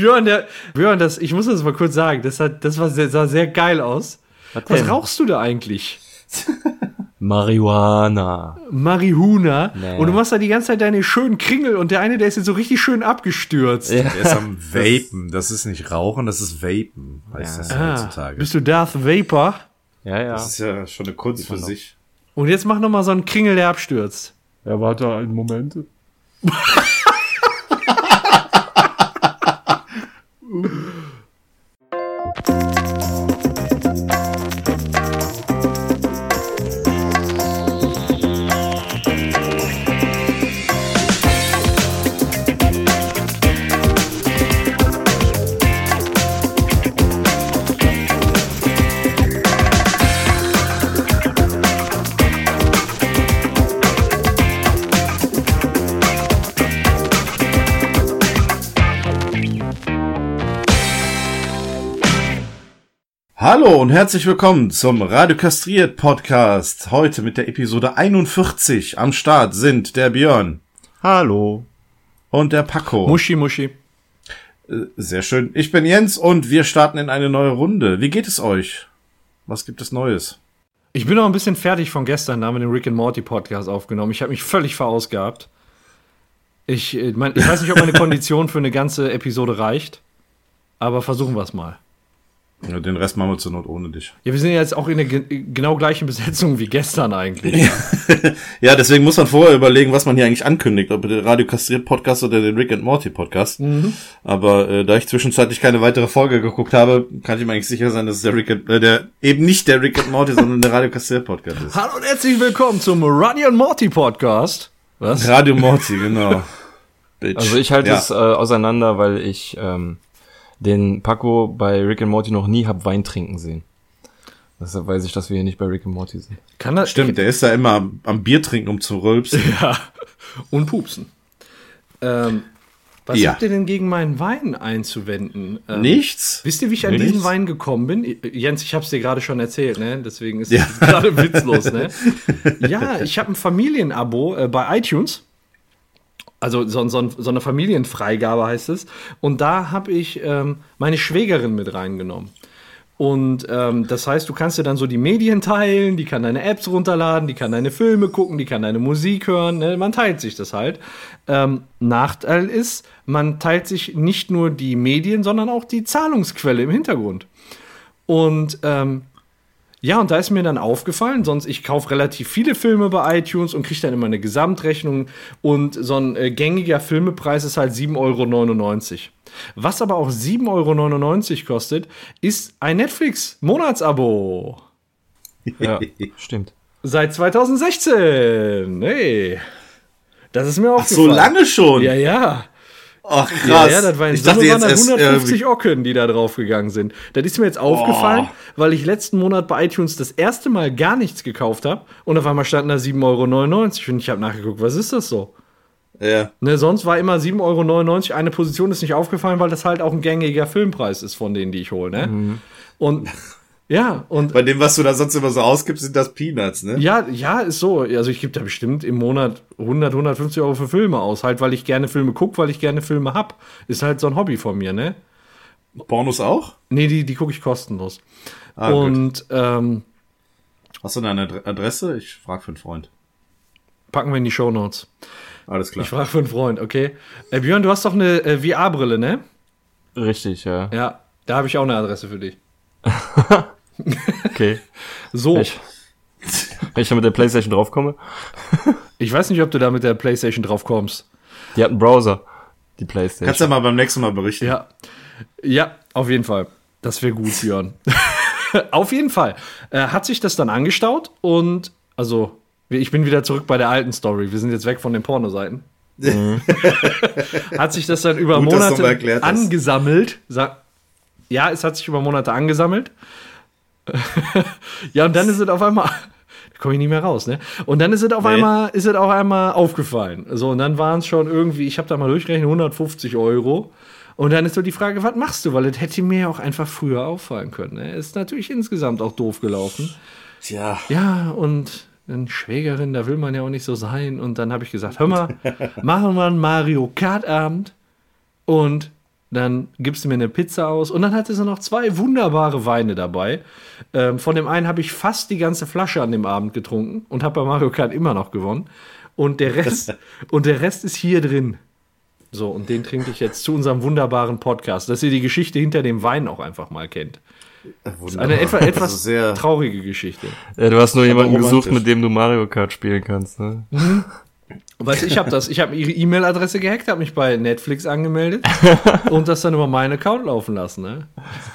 Björn, der, Björn, das, ich muss das mal kurz sagen, das, hat, das war sehr, sah sehr geil aus. Was, Was rauchst du da eigentlich? Marihuana. Marihuna. Nee. Und du machst da die ganze Zeit deine schönen Kringel und der eine, der ist jetzt so richtig schön abgestürzt. Ja. Der ist am Vapen. Das ist nicht Rauchen, das ist Vapen, heißt ja. das ah, heutzutage. Bist du Darth Vapor? Ja, ja. Das ist ja schon eine Kunst für sich. Und jetzt mach noch mal so einen Kringel, der abstürzt. Ja, warte einen Moment. Ooh. Hallo und herzlich willkommen zum Radio Kastriert Podcast. Heute mit der Episode 41. Am Start sind der Björn. Hallo. Und der Paco. Muschi, Muschi. Äh, sehr schön. Ich bin Jens und wir starten in eine neue Runde. Wie geht es euch? Was gibt es Neues? Ich bin noch ein bisschen fertig von gestern, da haben wir den Rick and Morty Podcast aufgenommen. Ich habe mich völlig verausgabt. Ich, äh, mein, ich weiß nicht, ob meine Kondition für eine ganze Episode reicht, aber versuchen wir es mal. Ja, den Rest machen wir zur Not ohne dich. Ja, wir sind jetzt auch in der genau gleichen Besetzung wie gestern eigentlich. ja, deswegen muss man vorher überlegen, was man hier eigentlich ankündigt, ob der Radio Kastriert Podcast oder den Rick and Morty Podcast. Mhm. Aber äh, da ich zwischenzeitlich keine weitere Folge geguckt habe, kann ich mir eigentlich sicher sein, dass es der Rick and, äh, der eben nicht der Rick and Morty, sondern der Radio Kastriert Podcast ist. Hallo und herzlich willkommen zum Radio and Morty Podcast. Was? Radio Morty, genau. also ich halte ja. es äh, auseinander, weil ich ähm, den Paco bei Rick and Morty noch nie hab Wein trinken sehen. Deshalb weiß ich, dass wir hier nicht bei Rick and Morty sind. Kann das, Stimmt, der ist da immer am, am Bier trinken, um zu rülpsen. Ja, und pupsen. Ähm, was ja. habt ihr denn gegen meinen Wein einzuwenden? Ähm, Nichts. Wisst ihr, wie ich an Nichts. diesen Wein gekommen bin? Jens, ich hab's dir gerade schon erzählt, ne? Deswegen ist es ja. gerade witzlos, ne? ja, ich habe ein Familienabo äh, bei iTunes also so, so, so, eine Familienfreigabe heißt es. Und da habe ich ähm, meine Schwägerin mit reingenommen. Und ähm, das heißt, du kannst dir dann so die Medien teilen, die kann deine Apps runterladen, die kann deine Filme gucken, die kann deine Musik hören. Ne? Man teilt sich das halt. Ähm, Nachteil ist, man teilt sich nicht nur die Medien, sondern auch die Zahlungsquelle im Hintergrund. Und ähm, ja, und da ist mir dann aufgefallen, sonst ich kaufe relativ viele Filme bei iTunes und kriege dann immer eine Gesamtrechnung und so ein äh, gängiger Filmepreis ist halt 7,99 Euro. Was aber auch 7,99 Euro kostet, ist ein Netflix-Monatsabo. Ja, stimmt. Seit 2016. Hey. Das ist mir aufgefallen. Ach, so lange schon? Ja, ja. Ach krass. Ja, ja, das waren, ich dachte jetzt waren 150 Ocken, die da drauf gegangen sind. Das ist mir jetzt aufgefallen, oh. weil ich letzten Monat bei iTunes das erste Mal gar nichts gekauft habe und auf einmal standen da 7,99 Euro und ich habe nachgeguckt, was ist das so? Ja. Ne, sonst war immer 7,99 Euro. Eine Position ist nicht aufgefallen, weil das halt auch ein gängiger Filmpreis ist von denen, die ich hole. Ne? Mhm. Und ja, und. Bei dem, was du da sonst immer so ausgibst, sind das Peanuts, ne? Ja, ja, ist so. Also ich gebe da bestimmt im Monat 100, 150 Euro für Filme aus. Halt, weil ich gerne Filme gucke, weil ich gerne Filme hab. Ist halt so ein Hobby von mir, ne? Pornos auch? Nee, die, die gucke ich kostenlos. Ah, und, ähm, Hast du eine Adresse? Ich frage für einen Freund. Packen wir in die Show Notes. Alles klar. Ich frage für einen Freund, okay. Äh, Björn, du hast doch eine äh, VR-Brille, ne? Richtig, ja. Ja, da habe ich auch eine Adresse für dich. Okay. So. Ich, wenn ich da mit der Playstation draufkomme. ich weiß nicht, ob du da mit der Playstation draufkommst. Die hat einen Browser, die Playstation. Kannst du ja mal beim nächsten Mal berichten. Ja. Ja, auf jeden Fall. Das wäre gut, Björn. auf jeden Fall. Äh, hat sich das dann angestaut und, also, ich bin wieder zurück bei der alten Story. Wir sind jetzt weg von den Pornoseiten. Mhm. hat sich das dann über Gut, Monate angesammelt. Ja, es hat sich über Monate angesammelt. ja, und dann ist es auf einmal, da komme ich nicht mehr raus, ne? Und dann ist es auf nee. einmal, ist es auf einmal aufgefallen. So, und dann waren es schon irgendwie, ich habe da mal durchgerechnet, 150 Euro. Und dann ist so die Frage, was machst du? Weil das hätte mir auch einfach früher auffallen können. Ne? Ist natürlich insgesamt auch doof gelaufen. Tja. Ja, und eine Schwägerin, da will man ja auch nicht so sein. Und dann habe ich gesagt, hör mal, machen wir einen Mario Kart Abend und dann gibst du mir eine Pizza aus und dann hatte sie noch zwei wunderbare Weine dabei. Ähm, von dem einen habe ich fast die ganze Flasche an dem Abend getrunken und habe bei Mario Kart immer noch gewonnen. Und der Rest, und der Rest ist hier drin. So, und den trinke ich jetzt zu unserem wunderbaren Podcast, dass ihr die Geschichte hinter dem Wein auch einfach mal kennt. Das ist eine etwa, etwas sehr traurige Geschichte. Ja, du hast nur jemanden gesucht, mit dem du Mario Kart spielen kannst, ne? Weißt du, ich habe das, ich habe ihre E-Mail-Adresse gehackt, habe mich bei Netflix angemeldet und das dann über meinen Account laufen lassen. Ne?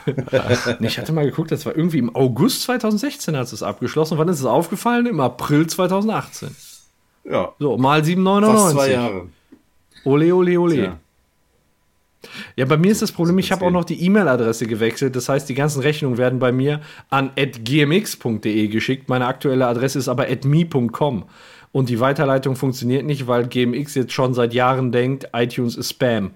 ich hatte mal geguckt, das war irgendwie im August 2016 hat es abgeschlossen. Wann ist es aufgefallen? Im April 2018. Ja. So, mal 7,99. Fast zwei Jahre. Ole, ole, ole. Tja. Ja, bei mir ist das Problem, ich habe auch noch die E-Mail-Adresse gewechselt. Das heißt, die ganzen Rechnungen werden bei mir an gmx.de geschickt. Meine aktuelle Adresse ist aber me.com. Und die Weiterleitung funktioniert nicht, weil GMX jetzt schon seit Jahren denkt, iTunes ist Spam.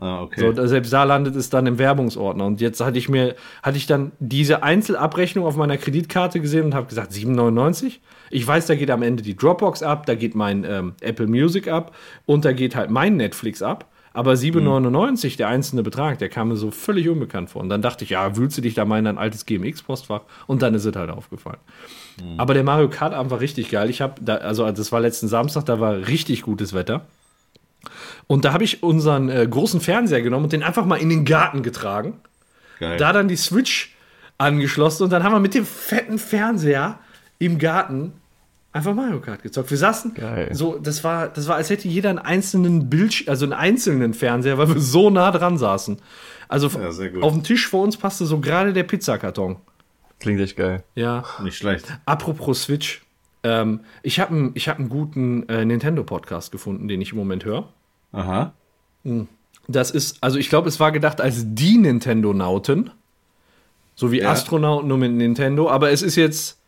Ah, okay. So, selbst da landet es dann im Werbungsordner. Und jetzt hatte ich mir, hatte ich dann diese Einzelabrechnung auf meiner Kreditkarte gesehen und habe gesagt, 7,99? Ich weiß, da geht am Ende die Dropbox ab, da geht mein ähm, Apple Music ab und da geht halt mein Netflix ab. Aber 7,99, mhm. der einzelne Betrag, der kam mir so völlig unbekannt vor. Und dann dachte ich, ja, wühlst du dich da mal in ein altes GMX-Postfach? Und dann ist es halt aufgefallen. Mhm. Aber der Mario Kart-Abend war richtig geil. Ich habe, da, also das war letzten Samstag, da war richtig gutes Wetter. Und da habe ich unseren äh, großen Fernseher genommen und den einfach mal in den Garten getragen. Geil. Da dann die Switch angeschlossen und dann haben wir mit dem fetten Fernseher im Garten einfach Mario Kart gezockt. Wir saßen Geil. so, das war, das war, als hätte jeder einen einzelnen Bildschirm, also einen einzelnen Fernseher, weil wir so nah dran saßen. Also ja, auf dem Tisch vor uns passte so gerade der Pizzakarton. Klingt echt geil. Ja. Nicht schlecht. Apropos Switch. Ähm, ich habe einen hab guten äh, Nintendo-Podcast gefunden, den ich im Moment höre. Aha. Hm. Das ist, also ich glaube, es war gedacht als die Nintendo-Nauten. So wie ja. Astronauten nur mit Nintendo. Aber es ist jetzt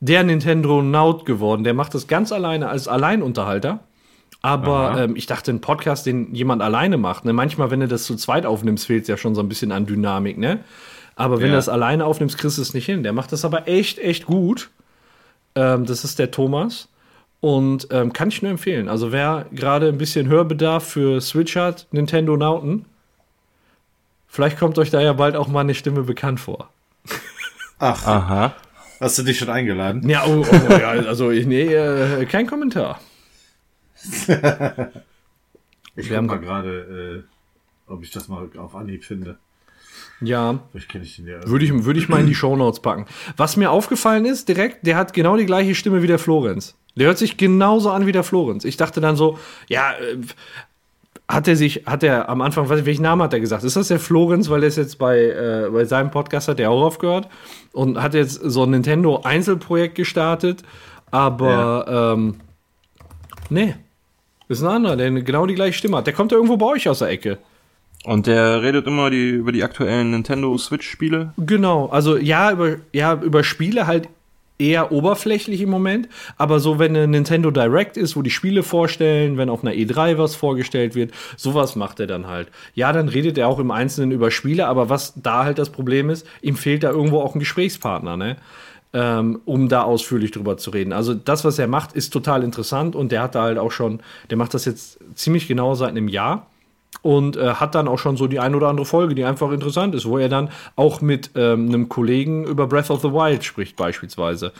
der Nintendo Naut geworden. Der macht das ganz alleine als Alleinunterhalter. Aber ähm, ich dachte, ein Podcast, den jemand alleine macht, ne? manchmal, wenn du das zu zweit aufnimmst, fehlt es ja schon so ein bisschen an Dynamik, ne? Aber wenn ja. du das alleine aufnimmst, kriegst du es nicht hin. Der macht das aber echt, echt gut. Ähm, das ist der Thomas. Und ähm, kann ich nur empfehlen. Also wer gerade ein bisschen Hörbedarf für Switch hat, Nintendo Nauten, vielleicht kommt euch da ja bald auch mal eine Stimme bekannt vor. Ach. Aha. Hast du dich schon eingeladen? Ja, oh, oh, ja also ich, nee, äh, kein Kommentar. ich guck mal gerade, äh, ob ich das mal auf Anhieb finde. Ja. Ich würde ich, würde ich mal in die Shownotes packen. Was mir aufgefallen ist, direkt, der hat genau die gleiche Stimme wie der Florenz. Der hört sich genauso an wie der Florenz. Ich dachte dann so, ja, äh, hat er sich, hat er am Anfang, weiß ich, welchen Namen hat er gesagt? Ist das der Florenz, weil er es jetzt bei, äh, bei seinem Podcast hat, der auch aufgehört und hat jetzt so ein Nintendo Einzelprojekt gestartet, aber ja. ähm, nee, ist ein anderer, der genau die gleiche Stimme hat. Der kommt ja irgendwo bei euch aus der Ecke. Und der redet immer die, über die aktuellen Nintendo Switch-Spiele? Genau, also ja, über, ja, über Spiele halt eher oberflächlich im Moment, aber so, wenn eine Nintendo Direct ist, wo die Spiele vorstellen, wenn auf einer E3 was vorgestellt wird, sowas macht er dann halt. Ja, dann redet er auch im Einzelnen über Spiele, aber was da halt das Problem ist, ihm fehlt da irgendwo auch ein Gesprächspartner, ne? Ähm, um da ausführlich drüber zu reden. Also das, was er macht, ist total interessant und der hat da halt auch schon, der macht das jetzt ziemlich genau seit einem Jahr und äh, hat dann auch schon so die ein oder andere Folge, die einfach interessant ist, wo er dann auch mit ähm, einem Kollegen über Breath of the Wild spricht beispielsweise.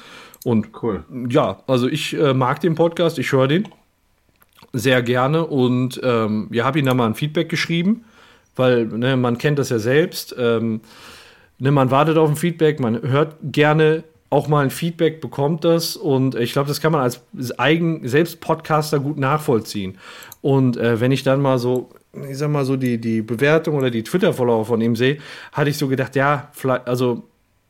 Und cool. Ja, also ich äh, mag den Podcast, ich höre den sehr gerne und ähm, ja, habe ihm da mal ein Feedback geschrieben, weil ne, man kennt das ja selbst. Ähm, ne, man wartet auf ein Feedback, man hört gerne auch mal ein Feedback bekommt das und ich glaube, das kann man als eigen selbst Podcaster gut nachvollziehen. Und äh, wenn ich dann mal so ich sag mal so, die, die Bewertung oder die Twitter-Follower von ihm sehe, hatte ich so gedacht, ja, also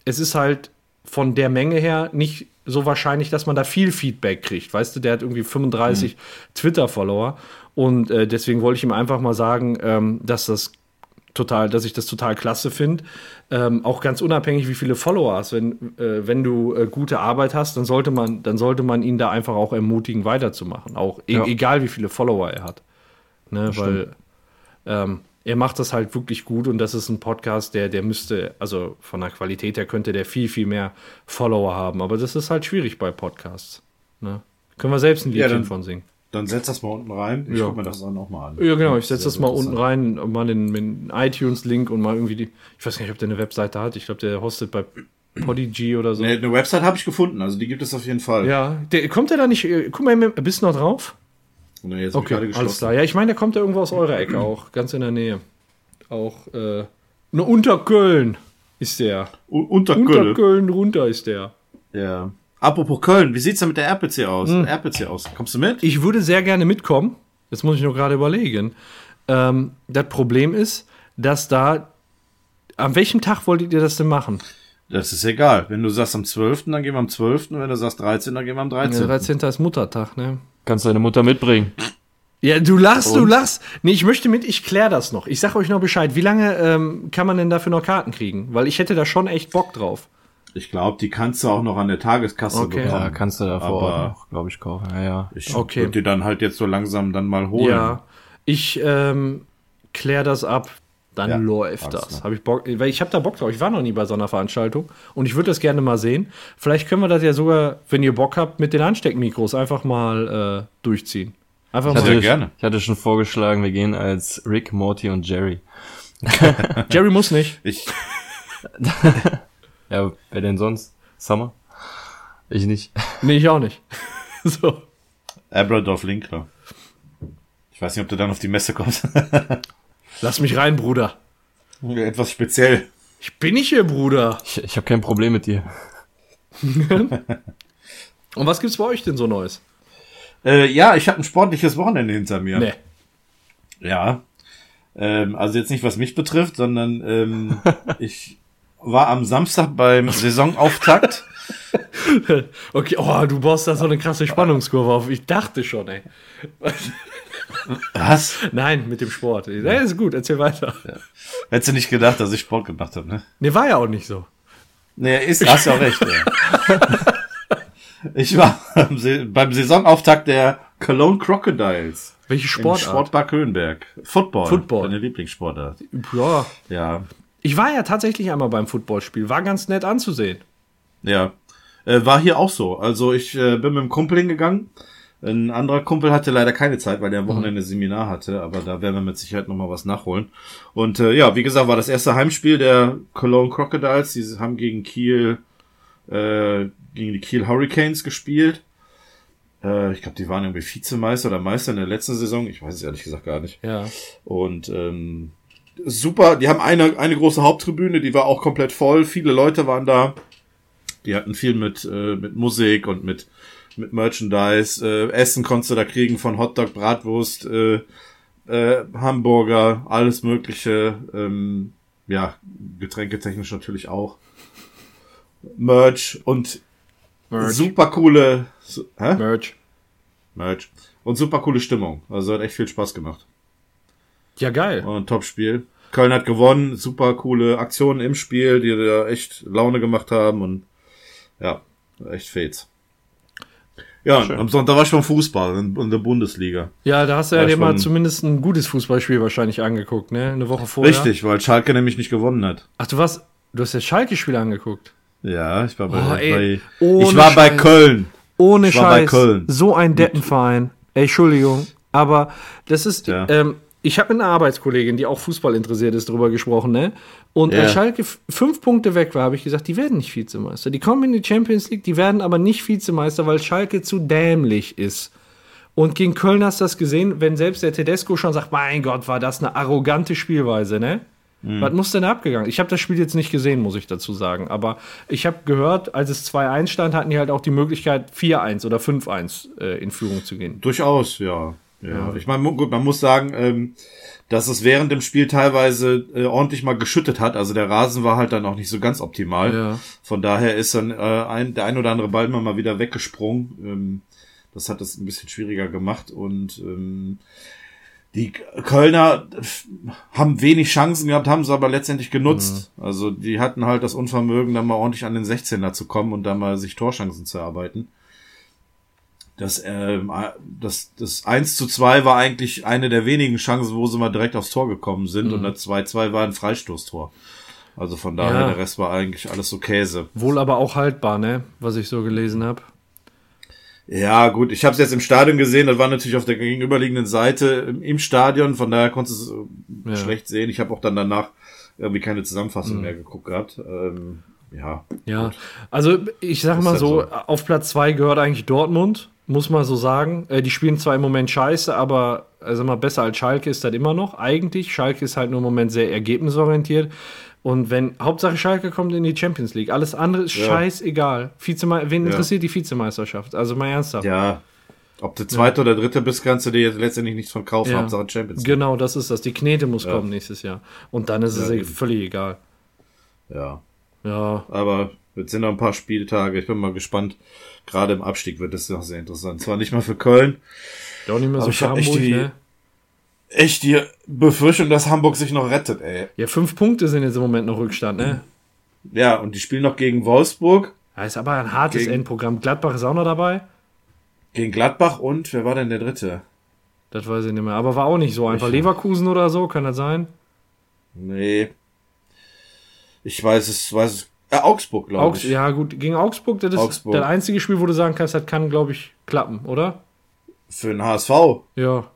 es ist halt von der Menge her nicht so wahrscheinlich, dass man da viel Feedback kriegt. Weißt du, der hat irgendwie 35 mhm. Twitter-Follower und äh, deswegen wollte ich ihm einfach mal sagen, ähm, dass das total, dass ich das total klasse finde. Ähm, auch ganz unabhängig, wie viele Follower hast. Wenn, äh, wenn du äh, gute Arbeit hast, dann sollte man, dann sollte man ihn da einfach auch ermutigen, weiterzumachen. Auch e ja. egal, wie viele Follower er hat. Ne, weil ähm, er macht das halt wirklich gut und das ist ein Podcast, der, der müsste, also von der Qualität her könnte der viel, viel mehr Follower haben. Aber das ist halt schwierig bei Podcasts. Ne? Können wir selbst ein Liedchen ja, von singen. dann setz das mal unten rein. Ich ja. guck mir das dann auch mal an. Ja, genau, ich setze das mal unten rein, mal den, den iTunes-Link und mal irgendwie die. Ich weiß nicht, ob der eine Webseite hat. Ich glaube, der hostet bei Podigy oder so. Nee, eine Website habe ich gefunden, also die gibt es auf jeden Fall. Ja, der, kommt der da nicht. Äh, guck mal, bist du noch drauf? Nee, jetzt okay, alles klar. Ja, ich meine, der kommt ja irgendwo aus eurer Ecke auch, ganz in der Nähe. Auch, äh, ne, unter Köln ist der. U unter Köln? Unter Köln runter ist der. Ja. Apropos Köln, wie sieht's denn mit der RPC aus? Hm. RPC aus. Kommst du mit? Ich würde sehr gerne mitkommen. Das muss ich nur gerade überlegen. Ähm, das Problem ist, dass da. An welchem Tag wolltet ihr das denn machen? Das ist egal. Wenn du sagst am 12., dann gehen wir am 12. Wenn du sagst 13., dann gehen wir am 13. Ja, 13. ist Muttertag, ne? Kannst deine Mutter mitbringen. Ja, du lachst, Und? du lachst. Nee, ich möchte mit, ich klär das noch. Ich sag euch noch Bescheid. Wie lange ähm, kann man denn dafür noch Karten kriegen? Weil ich hätte da schon echt Bock drauf. Ich glaube, die kannst du auch noch an der Tageskasse okay. bekommen. Ja, kannst du da vor Ort noch, glaube ich, kaufen. Ja, ja. Ich okay. würde die dann halt jetzt so langsam dann mal holen. Ja, ich ähm, klär das ab. Dann ja, läuft das. Hab ich Bock, weil ich habe da Bock drauf. Ich war noch nie bei so einer Veranstaltung und ich würde das gerne mal sehen. Vielleicht können wir das ja sogar, wenn ihr Bock habt, mit den Ansteckmikros einfach mal äh, durchziehen. Einfach mal. Ich, gerne. Ich hatte schon vorgeschlagen, wir gehen als Rick, Morty und Jerry. Jerry muss nicht. Ich. Ja, wer denn sonst? Summer? Ich nicht. Nee, ich auch nicht. so. Abradorf Linkler. Ich weiß nicht, ob du dann auf die Messe kommst. Lass mich rein, Bruder. Etwas speziell. Ich bin nicht hier, Bruder. Ich, ich habe kein Problem mit dir. Und was gibt's bei euch denn so Neues? Äh, ja, ich habe ein sportliches Wochenende hinter mir. Nee. Ja. Ähm, also jetzt nicht, was mich betrifft, sondern ähm, ich war am Samstag beim Saisonauftakt. okay, oh, du baust da so eine krasse Spannungskurve auf. Ich dachte schon, ey. Was? Nein, mit dem Sport. Ja, ist gut, erzähl weiter. Ja. Hättest du nicht gedacht, dass ich Sport gemacht habe, ne? Ne, war ja auch nicht so. Nee, ist, hast ja auch recht, ja. Ich war beim Saisonauftakt der Cologne Crocodiles. Welche Sportart? Sportbar Höhenberg. Football. Football. Deine Lieblingssportart. Ja. Ja. Ich war ja tatsächlich einmal beim Footballspiel, war ganz nett anzusehen. Ja, äh, war hier auch so. Also ich äh, bin mit dem Kumpel hingegangen. Ein anderer Kumpel hatte leider keine Zeit, weil der am Wochenende Seminar hatte, aber da werden wir mit Sicherheit nochmal was nachholen. Und äh, ja, wie gesagt, war das erste Heimspiel der Cologne Crocodiles. Die haben gegen Kiel, äh, gegen die Kiel Hurricanes gespielt. Äh, ich glaube, die waren irgendwie Vizemeister oder Meister in der letzten Saison. Ich weiß es ehrlich gesagt gar nicht. Ja. Und ähm, super. Die haben eine, eine große Haupttribüne, die war auch komplett voll. Viele Leute waren da. Die hatten viel mit, äh, mit Musik und mit, mit Merchandise. Äh, Essen konntest du da kriegen von Hotdog, Bratwurst, äh, äh, Hamburger, alles Mögliche. Ähm, ja, getränketechnisch natürlich auch. Merch und Merch. super coole hä? Merch. Merch. Und super coole Stimmung. Also hat echt viel Spaß gemacht. Ja, geil. Und Top-Spiel. Köln hat gewonnen, super coole Aktionen im Spiel, die da echt Laune gemacht haben und ja, echt Fates. Ja, Schön. am Sonntag war ich beim Fußball in, der Bundesliga. Ja, da hast du ja dir mal zumindest ein gutes Fußballspiel wahrscheinlich angeguckt, ne? Eine Woche vorher. Richtig, weil Schalke nämlich nicht gewonnen hat. Ach, du warst, du hast das Schalke-Spiel angeguckt. Ja, ich war bei, oh, ey, bei ich war Scheiß. bei Köln. Ohne ich Scheiß. So ein Deppenverein. Ey, Entschuldigung. Aber das ist, ja. ähm, ich habe mit einer Arbeitskollegin, die auch Fußball interessiert ist, darüber gesprochen, ne? Und ja. als Schalke fünf Punkte weg war, habe ich gesagt, die werden nicht Vizemeister. Die kommen in die Champions League, die werden aber nicht Vizemeister, weil Schalke zu dämlich ist. Und gegen Köln hast du das gesehen, wenn selbst der Tedesco schon sagt, mein Gott, war das eine arrogante Spielweise, ne? Mhm. Was muss denn abgegangen? Ich habe das Spiel jetzt nicht gesehen, muss ich dazu sagen. Aber ich habe gehört, als es 2-1 stand, hatten die halt auch die Möglichkeit, 4-1 oder 5-1 äh, in Führung zu gehen. Durchaus, ja. Ja, ich meine, gut, man muss sagen, ähm, dass es während dem Spiel teilweise äh, ordentlich mal geschüttet hat. Also der Rasen war halt dann auch nicht so ganz optimal. Ja. Von daher ist dann äh, ein, der ein oder andere Ball mal wieder weggesprungen. Ähm, das hat es ein bisschen schwieriger gemacht und ähm, die Kölner haben wenig Chancen gehabt, haben es aber letztendlich genutzt. Mhm. Also die hatten halt das Unvermögen, dann mal ordentlich an den 16er zu kommen und dann mal sich Torchancen zu erarbeiten. Das, ähm, das, das 1 zu 2 war eigentlich eine der wenigen Chancen, wo sie mal direkt aufs Tor gekommen sind mhm. und das 2-2 war ein Freistoßtor. Also von daher, ja. der Rest war eigentlich alles so Käse. Wohl aber auch haltbar, ne? Was ich so gelesen habe. Ja, gut, ich habe es jetzt im Stadion gesehen, das war natürlich auf der gegenüberliegenden Seite im Stadion, von daher konntest du es ja. schlecht sehen. Ich habe auch dann danach irgendwie keine Zusammenfassung mhm. mehr geguckt gehabt. Ähm, ja. Ja, gut. also ich sag mal halt so, so, auf Platz zwei gehört eigentlich Dortmund, muss man so sagen. Äh, die spielen zwar im Moment scheiße, aber also mal besser als Schalke ist das immer noch. Eigentlich, Schalke ist halt nur im Moment sehr ergebnisorientiert. Und wenn, Hauptsache Schalke kommt in die Champions League, alles andere ist ja. scheißegal. Vizeme wen ja. interessiert die Vizemeisterschaft? Also mal ernsthaft. Ja. Ob du zweite ja. oder dritte bist, kannst du dir jetzt letztendlich nichts von kaufen. Hauptsache Champions League. Genau, das ist das. Die Knete muss kommen nächstes Jahr. Und dann ist es eben. völlig egal. Ja. Ja. Aber jetzt sind noch ein paar Spieltage. Ich bin mal gespannt. Gerade im Abstieg wird das noch sehr interessant. Zwar nicht mal für Köln. Ja, auch nicht mehr so für Hamburg, die, ne? echt die Befürchtung, dass Hamburg sich noch rettet, ey. Ja, fünf Punkte sind jetzt im Moment noch Rückstand, ne? Ja, und die spielen noch gegen Wolfsburg. Ja, ist aber ein hartes gegen, Endprogramm. Gladbach ist auch noch dabei. Gegen Gladbach und wer war denn der dritte? Das weiß ich nicht mehr. Aber war auch nicht so einfach. Ich, Leverkusen oder so, kann das sein? Nee. Ich weiß es, weiß es. Äh, Augsburg, glaube Augs ich. Ja, gut. Gegen Augsburg, das ist Augsburg. das einzige Spiel, wo du sagen kannst, das kann, glaube ich, klappen, oder? Für den HSV? Ja.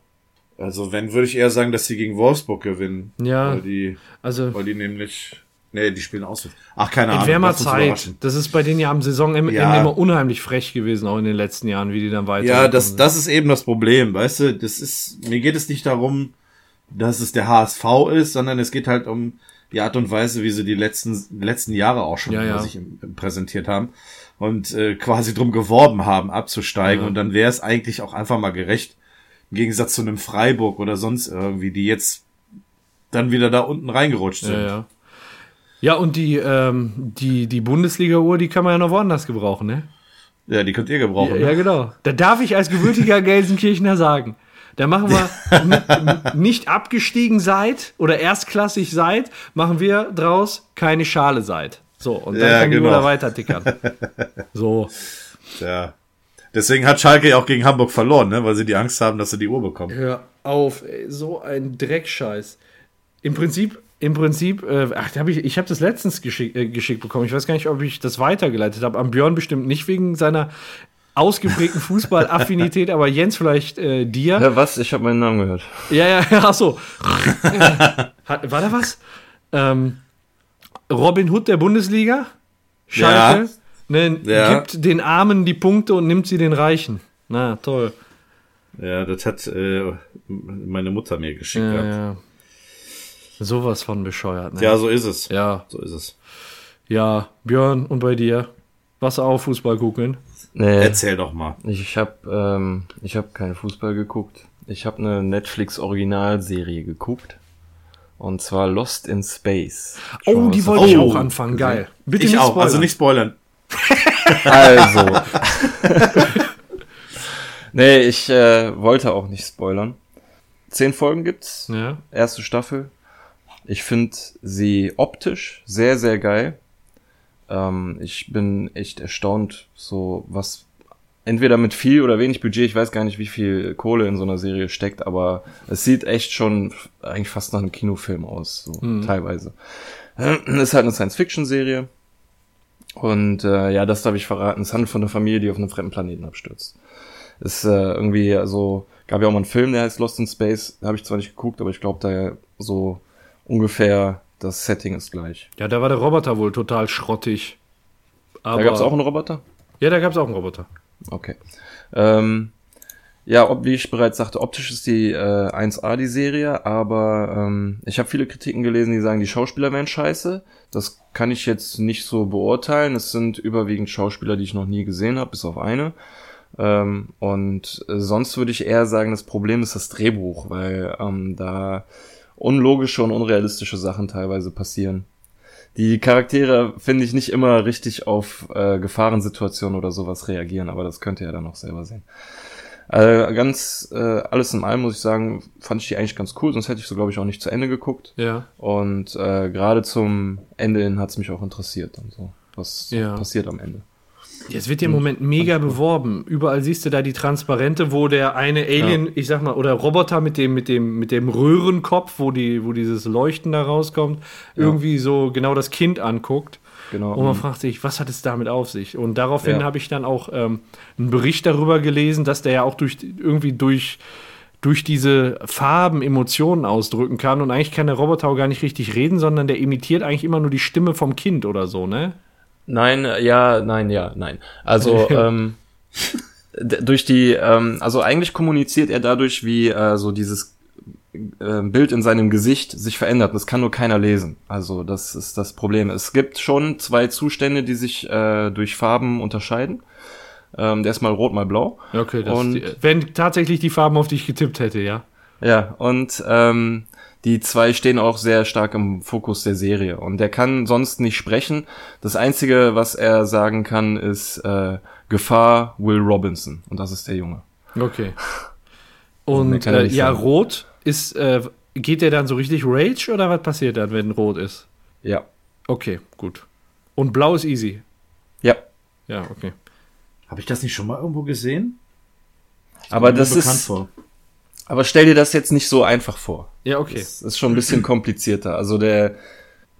Also wenn, würde ich eher sagen, dass sie gegen Wolfsburg gewinnen. Ja. Weil die, also, weil die nämlich, nee, die spielen aus. Ach, keine Ahnung. Wäre mal Zeit. Das ist bei denen ja am Saisonende ja. immer unheimlich frech gewesen, auch in den letzten Jahren, wie die dann weiter. Ja, das, das ist eben das Problem, weißt du, das ist, mir geht es nicht darum, dass es der HSV ist, sondern es geht halt um die Art und Weise, wie sie die letzten, letzten Jahre auch schon ja, ja. sich präsentiert haben und äh, quasi drum geworben haben, abzusteigen. Ja. Und dann wäre es eigentlich auch einfach mal gerecht, im Gegensatz zu einem Freiburg oder sonst irgendwie, die jetzt dann wieder da unten reingerutscht sind. Ja, ja. und die, ähm, die, die Bundesliga-Uhr, die kann man ja noch woanders gebrauchen, ne? Ja, die könnt ihr gebrauchen. Ja, ne? ja genau. Da darf ich als gebürtiger Gelsenkirchener sagen. Da machen wir nicht abgestiegen seid oder erstklassig seid, machen wir draus keine Schale seid. So, und dann ja, kann genau. die Uhr weiter tickern. So. Ja. Deswegen hat Schalke auch gegen Hamburg verloren, ne? weil sie die Angst haben, dass sie die Uhr bekommen. Hör auf, ey, so ein Dreckscheiß. Im Prinzip, im Prinzip, äh, ach, hab ich, ich habe das letztens geschick, äh, geschickt bekommen. Ich weiß gar nicht, ob ich das weitergeleitet habe. Am Björn bestimmt nicht wegen seiner ausgeprägten Fußballaffinität, aber Jens vielleicht äh, dir. Ja, was? Ich habe meinen Namen gehört. Ja, ja, ach so. Hat, war da was? Ähm, Robin Hood der Bundesliga? Schalke? Ja. Ne, ja. Gibt den Armen die Punkte und nimmt sie den Reichen. Na, toll. Ja, das hat äh, meine Mutter mir geschickt. Ja, ja. Sowas von bescheuert. Ne? Ja, so ist es. Ja. So ist es. Ja, Björn, und bei dir? Was auch Fußball gucken? Nee. Erzähl doch mal. Ich, ich habe ähm, ich hab keinen Fußball geguckt. Ich habe eine Netflix Originalserie geguckt. Und zwar Lost in Space. Oh, die wollte ich auch anfangen. Geil. Bitte ich nicht auch. Spoilern. Also nicht spoilern. Also. nee, ich äh, wollte auch nicht spoilern. Zehn Folgen gibt's. Ja. Erste Staffel. Ich finde sie optisch sehr, sehr geil. Ähm, ich bin echt erstaunt, so was entweder mit viel oder wenig Budget, ich weiß gar nicht, wie viel Kohle in so einer Serie steckt, aber es sieht echt schon eigentlich fast nach einem Kinofilm aus, so mhm. teilweise. ist halt eine Science-Fiction-Serie. Und äh, ja, das darf ich verraten. Es handelt von einer Familie, die auf einem fremden Planeten abstürzt. Ist äh, irgendwie, also, gab ja auch mal einen Film, der heißt Lost in Space. Habe ich zwar nicht geguckt, aber ich glaube, da so ungefähr das Setting ist gleich. Ja, da war der Roboter wohl total schrottig. Aber da gab es auch einen Roboter? Ja, da gab es auch einen Roboter. Okay. Ähm, ja, ob, wie ich bereits sagte, optisch ist die äh, 1A die Serie, aber ähm, ich habe viele Kritiken gelesen, die sagen, die Schauspieler wären scheiße. Das kann ich jetzt nicht so beurteilen. Es sind überwiegend Schauspieler, die ich noch nie gesehen habe, bis auf eine. Ähm, und äh, sonst würde ich eher sagen, das Problem ist das Drehbuch, weil ähm, da unlogische und unrealistische Sachen teilweise passieren. Die Charaktere finde ich nicht immer richtig auf äh, Gefahrensituationen oder sowas reagieren, aber das könnt ihr ja dann auch selber sehen. Äh, ganz äh, alles in allem muss ich sagen, fand ich die eigentlich ganz cool, sonst hätte ich so glaube ich auch nicht zu Ende geguckt. Ja. Und äh, gerade zum Ende hin hat es mich auch interessiert und so, was ja. passiert am Ende. Jetzt wird ja im Moment mega beworben. Überall siehst du da die Transparente, wo der eine Alien, ja. ich sag mal, oder Roboter mit dem, mit dem, mit dem Röhrenkopf, wo die, wo dieses Leuchten da rauskommt, ja. irgendwie so genau das Kind anguckt. Genau. Und man Mhm. fragt sich, was hat es damit auf sich? Und daraufhin Ja. habe ich dann auch ähm, einen Bericht darüber gelesen, dass der ja auch durch irgendwie durch durch diese Farben Emotionen ausdrücken kann und eigentlich kann der Roboter auch gar nicht richtig reden, sondern der imitiert eigentlich immer nur die Stimme vom Kind oder so, ne? Nein, äh, ja, nein, ja, nein. Also ähm, durch die, ähm, also eigentlich kommuniziert er dadurch, wie äh, so dieses äh, Bild in seinem Gesicht sich verändert. Das kann nur keiner lesen. Also das ist das Problem. Es gibt schon zwei Zustände, die sich äh, durch Farben unterscheiden. Ähm, der ist mal rot, mal blau. Okay, das Und- die, wenn tatsächlich die Farben auf die ich getippt hätte, ja. Ja, und ähm, die zwei stehen auch sehr stark im Fokus der Serie. Und der kann sonst nicht sprechen. Das Einzige, was er sagen kann, ist äh, Gefahr Will Robinson. Und das ist der Junge. Okay. Und er äh, ja, sagen. rot ist, äh, geht der dann so richtig Rage oder was passiert dann, wenn rot ist? Ja. Okay, gut. Und blau ist easy. Ja. Ja, okay. Habe ich das nicht schon mal irgendwo gesehen? Aber das nur bekannt ist. vor. Aber stell dir das jetzt nicht so einfach vor. Ja, okay. Das ist schon ein bisschen komplizierter. Also der.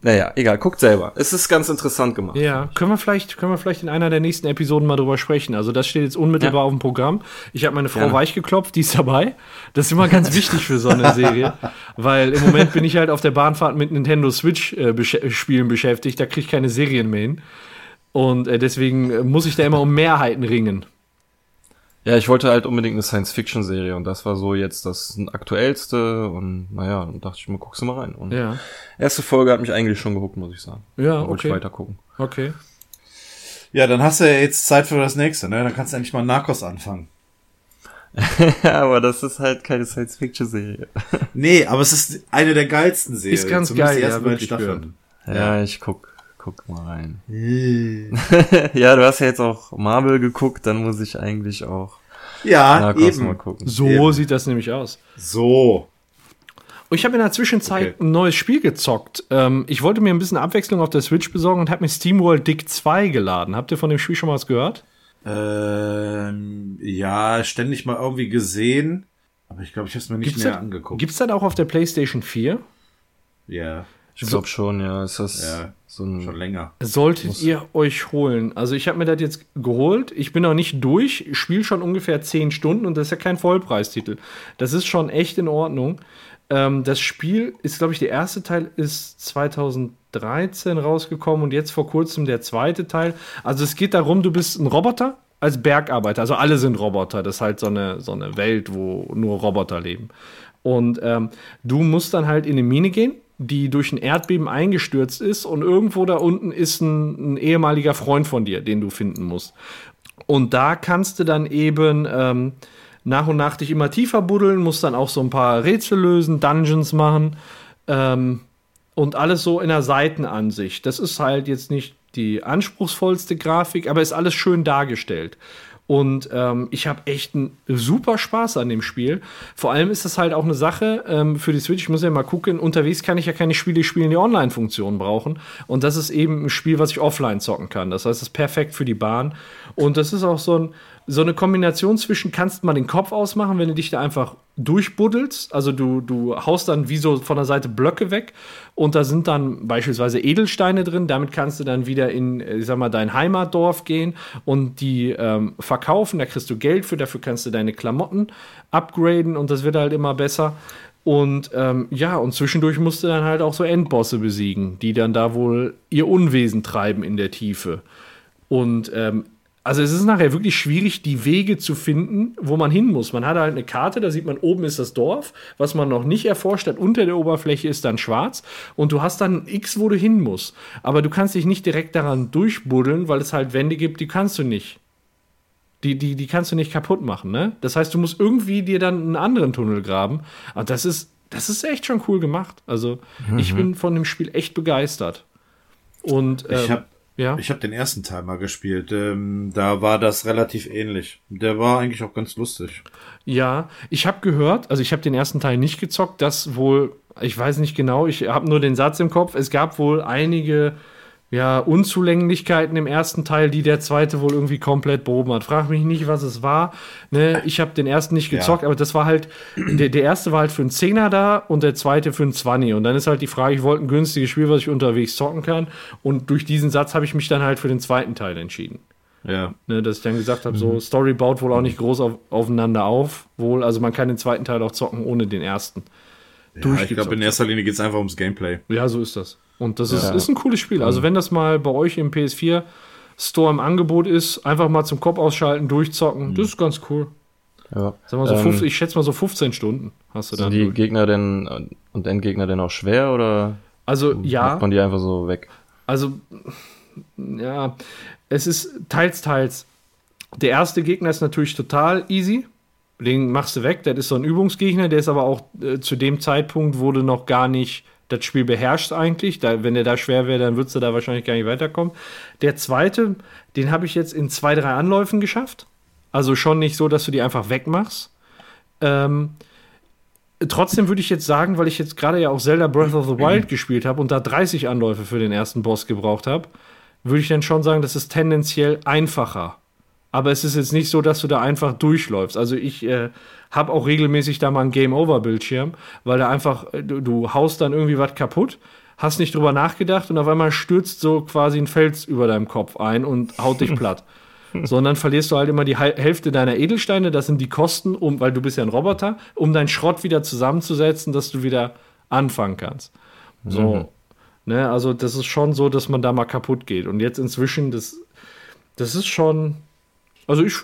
Naja, egal, guckt selber. Es ist ganz interessant gemacht. Ja, können wir vielleicht, können wir vielleicht in einer der nächsten Episoden mal drüber sprechen. Also das steht jetzt unmittelbar Ja. auf dem Programm. Ich habe meine Frau Gerne. weich geklopft, die ist dabei. Das ist immer ganz wichtig für so eine Serie, weil im Moment bin ich halt auf der Bahnfahrt mit Nintendo Switch äh, besch Spielen beschäftigt. Da kriege ich keine Serien mehr hin. Und äh, deswegen äh, muss ich da immer um Mehrheiten ringen. Ja, ich wollte halt unbedingt eine Science-Fiction-Serie und das war so jetzt das aktuellste und naja, dann dachte ich mir, guckst du mal rein. Und Ja, erste Folge hat mich eigentlich schon gehuckt, muss ich sagen. ja, Da wollte okay, ich weiter gucken. okay. Ja, dann hast du ja jetzt Zeit für das nächste, ne? Dann kannst du endlich mal Narcos anfangen. Ja, aber das ist halt keine Science-Fiction-Serie. Nee, aber es ist eine der geilsten Serien. Ist ganz Zumindest geil, die ja, ersten beiden wirklich Staffeln. Ja, ich guck, guck mal rein. ja, du hast ja jetzt auch Marvel geguckt, dann muss ich eigentlich auch Ja, Narcos mal eben. gucken. So Eben. sieht das nämlich aus. So. Und ich habe in der Zwischenzeit Okay. ein neues Spiel gezockt. Ähm, ich wollte mir ein bisschen Abwechslung auf der Switch besorgen und habe mir SteamWorld Dick 2 geladen. Habt ihr von dem Spiel schon mal was gehört? Ähm, ja, ständig mal irgendwie gesehen. Aber ich glaube, ich habe es mir nicht Gibt's näher das, angeguckt. gibt's das auch auf der PlayStation 4? Ja, Ich glaube schon, ja. Ist das Ja, so ein schon länger. Solltet ihr euch holen. Also ich habe mir das jetzt geholt. Ich bin noch nicht durch. Ich spiele schon ungefähr 10 Stunden und das ist ja kein Vollpreistitel. Das ist schon echt in Ordnung. Ähm, das Spiel ist, glaube ich, der erste Teil ist 2013 rausgekommen und jetzt vor kurzem der zweite Teil. Also es geht darum, du bist ein Roboter als Bergarbeiter. Also alle sind Roboter. Das ist halt so eine, so eine Welt, wo nur Roboter leben. Und ähm, du musst dann halt in eine Mine gehen, die durch ein Erdbeben eingestürzt ist und irgendwo da unten ist ein, ein ehemaliger Freund von dir, den du finden musst. Und da kannst du dann eben ähm, nach und nach dich immer tiefer buddeln, musst dann auch so ein paar Rätsel lösen, Dungeons machen ähm, und alles so in der Seitenansicht. Das ist halt jetzt nicht die anspruchsvollste Grafik, aber ist alles schön dargestellt. Und ähm, ich habe echt einen super Spaß an dem Spiel. Vor allem ist das halt auch eine Sache ähm, für die Switch. Ich muss ja mal gucken, unterwegs kann ich ja keine Spiele spielen, die Online-Funktionen brauchen. Und das ist eben ein Spiel, was ich offline zocken kann. Das heißt, es ist perfekt für die Bahn. Und das ist auch so, ein, so eine Kombination zwischen, kannst du mal den Kopf ausmachen, wenn du dich da einfach durchbuddelst. Also du, du haust dann wie so von der Seite Blöcke weg und da sind dann beispielsweise Edelsteine drin. Damit kannst du dann wieder in, äh, ich sag mal, dein Heimatdorf gehen und die ähm, verkaufen. Da kriegst du Geld für, dafür kannst du deine Klamotten upgraden und das wird halt immer besser. Und ähm, ja, und zwischendurch musst du dann halt auch so Endbosse besiegen, die dann da wohl ihr Unwesen treiben in der Tiefe. Und ähm, also es ist nachher wirklich schwierig, die Wege zu finden, wo man hin muss. Man hat halt eine Karte, da sieht man, oben ist das Dorf, was man noch nicht erforscht hat, unter der Oberfläche ist dann schwarz und du hast dann ein X, wo du hin musst. Aber du kannst dich nicht direkt daran durchbuddeln, weil es halt Wände gibt, die kannst du nicht. Die, die, die kannst du nicht kaputt machen, ne? Das heißt, du musst irgendwie dir dann einen anderen Tunnel graben. Aber das ist, das ist echt schon cool gemacht. Also, ich bin von dem Spiel echt begeistert. Und Ich ähm, habe ja. ich hab den ersten Teil mal gespielt. Ähm, da war das relativ ähnlich. Der war eigentlich auch ganz lustig. Ja, ich habe gehört, also ich habe den ersten Teil nicht gezockt, dass wohl, ich weiß nicht genau, ich habe nur den Satz im Kopf, es gab wohl einige ja, Unzulänglichkeiten im ersten Teil, die der zweite wohl irgendwie komplett behoben hat. Frag mich nicht, was es war. Ne, ich habe den ersten nicht gezockt, ja. aber das war halt, der, der erste war halt für einen Zehner da und der zweite für einen Zwanni. Und dann ist halt die Frage, ich wollte ein günstiges Spiel, was ich unterwegs zocken kann. Und durch diesen Satz habe ich mich dann halt für den zweiten Teil entschieden. Ja. Ne, dass ich dann gesagt habe, mhm. so, Story baut wohl auch nicht groß auf, aufeinander auf. Wohl, also man kann den zweiten Teil auch zocken ohne den ersten. Ja, ich glaube, in erster Linie geht es einfach ums Gameplay. Ja, so ist das. Und das ist, ist ein cooles Spiel. Also, wenn das mal bei euch im PS4 Store im Angebot ist, einfach mal zum Kopf ausschalten, durchzocken, mhm. das ist ganz cool. Ja. Sag mal so ähm, 15, ich schätze mal so 15 Stunden hast du dann. Sind die Gegner denn und Endgegner denn auch schwer oder? Also ja. Macht man die einfach so weg? Also ja, es ist teils, teils. Der erste Gegner ist natürlich total easy. Den machst du weg. Das ist so ein Übungsgegner. Der ist aber auch äh, zu dem Zeitpunkt wurde noch gar nicht das Spiel beherrscht eigentlich. Da, wenn der da schwer wäre, dann würdest du da wahrscheinlich gar nicht weiterkommen. Der zweite, den habe ich jetzt in zwei, drei Anläufen geschafft. Also schon nicht so, dass du die einfach wegmachst. Ähm, trotzdem würde ich jetzt sagen, weil ich jetzt gerade ja auch Zelda Breath of the Wild gespielt habe und da 30 Anläufe für den ersten Boss gebraucht habe, würde ich dann schon sagen, das ist tendenziell einfacher. Aber es ist jetzt nicht so, dass du da einfach durchläufst. Also ich äh, habe auch regelmäßig da mal einen Game-Over-Bildschirm, weil da einfach, äh, du, du haust dann irgendwie was kaputt, hast nicht drüber nachgedacht und auf einmal stürzt so quasi ein Fels über deinem Kopf ein und haut dich platt. Sondern verlierst du halt immer die Hälfte deiner Edelsteine, das sind die Kosten, um, weil du bist ja ein Roboter, um deinen Schrott wieder zusammenzusetzen, dass du wieder anfangen kannst. So. Mhm. Ne, also das ist schon so, dass man da mal kaputt geht. Und jetzt inzwischen, das, das ist schon, also ich,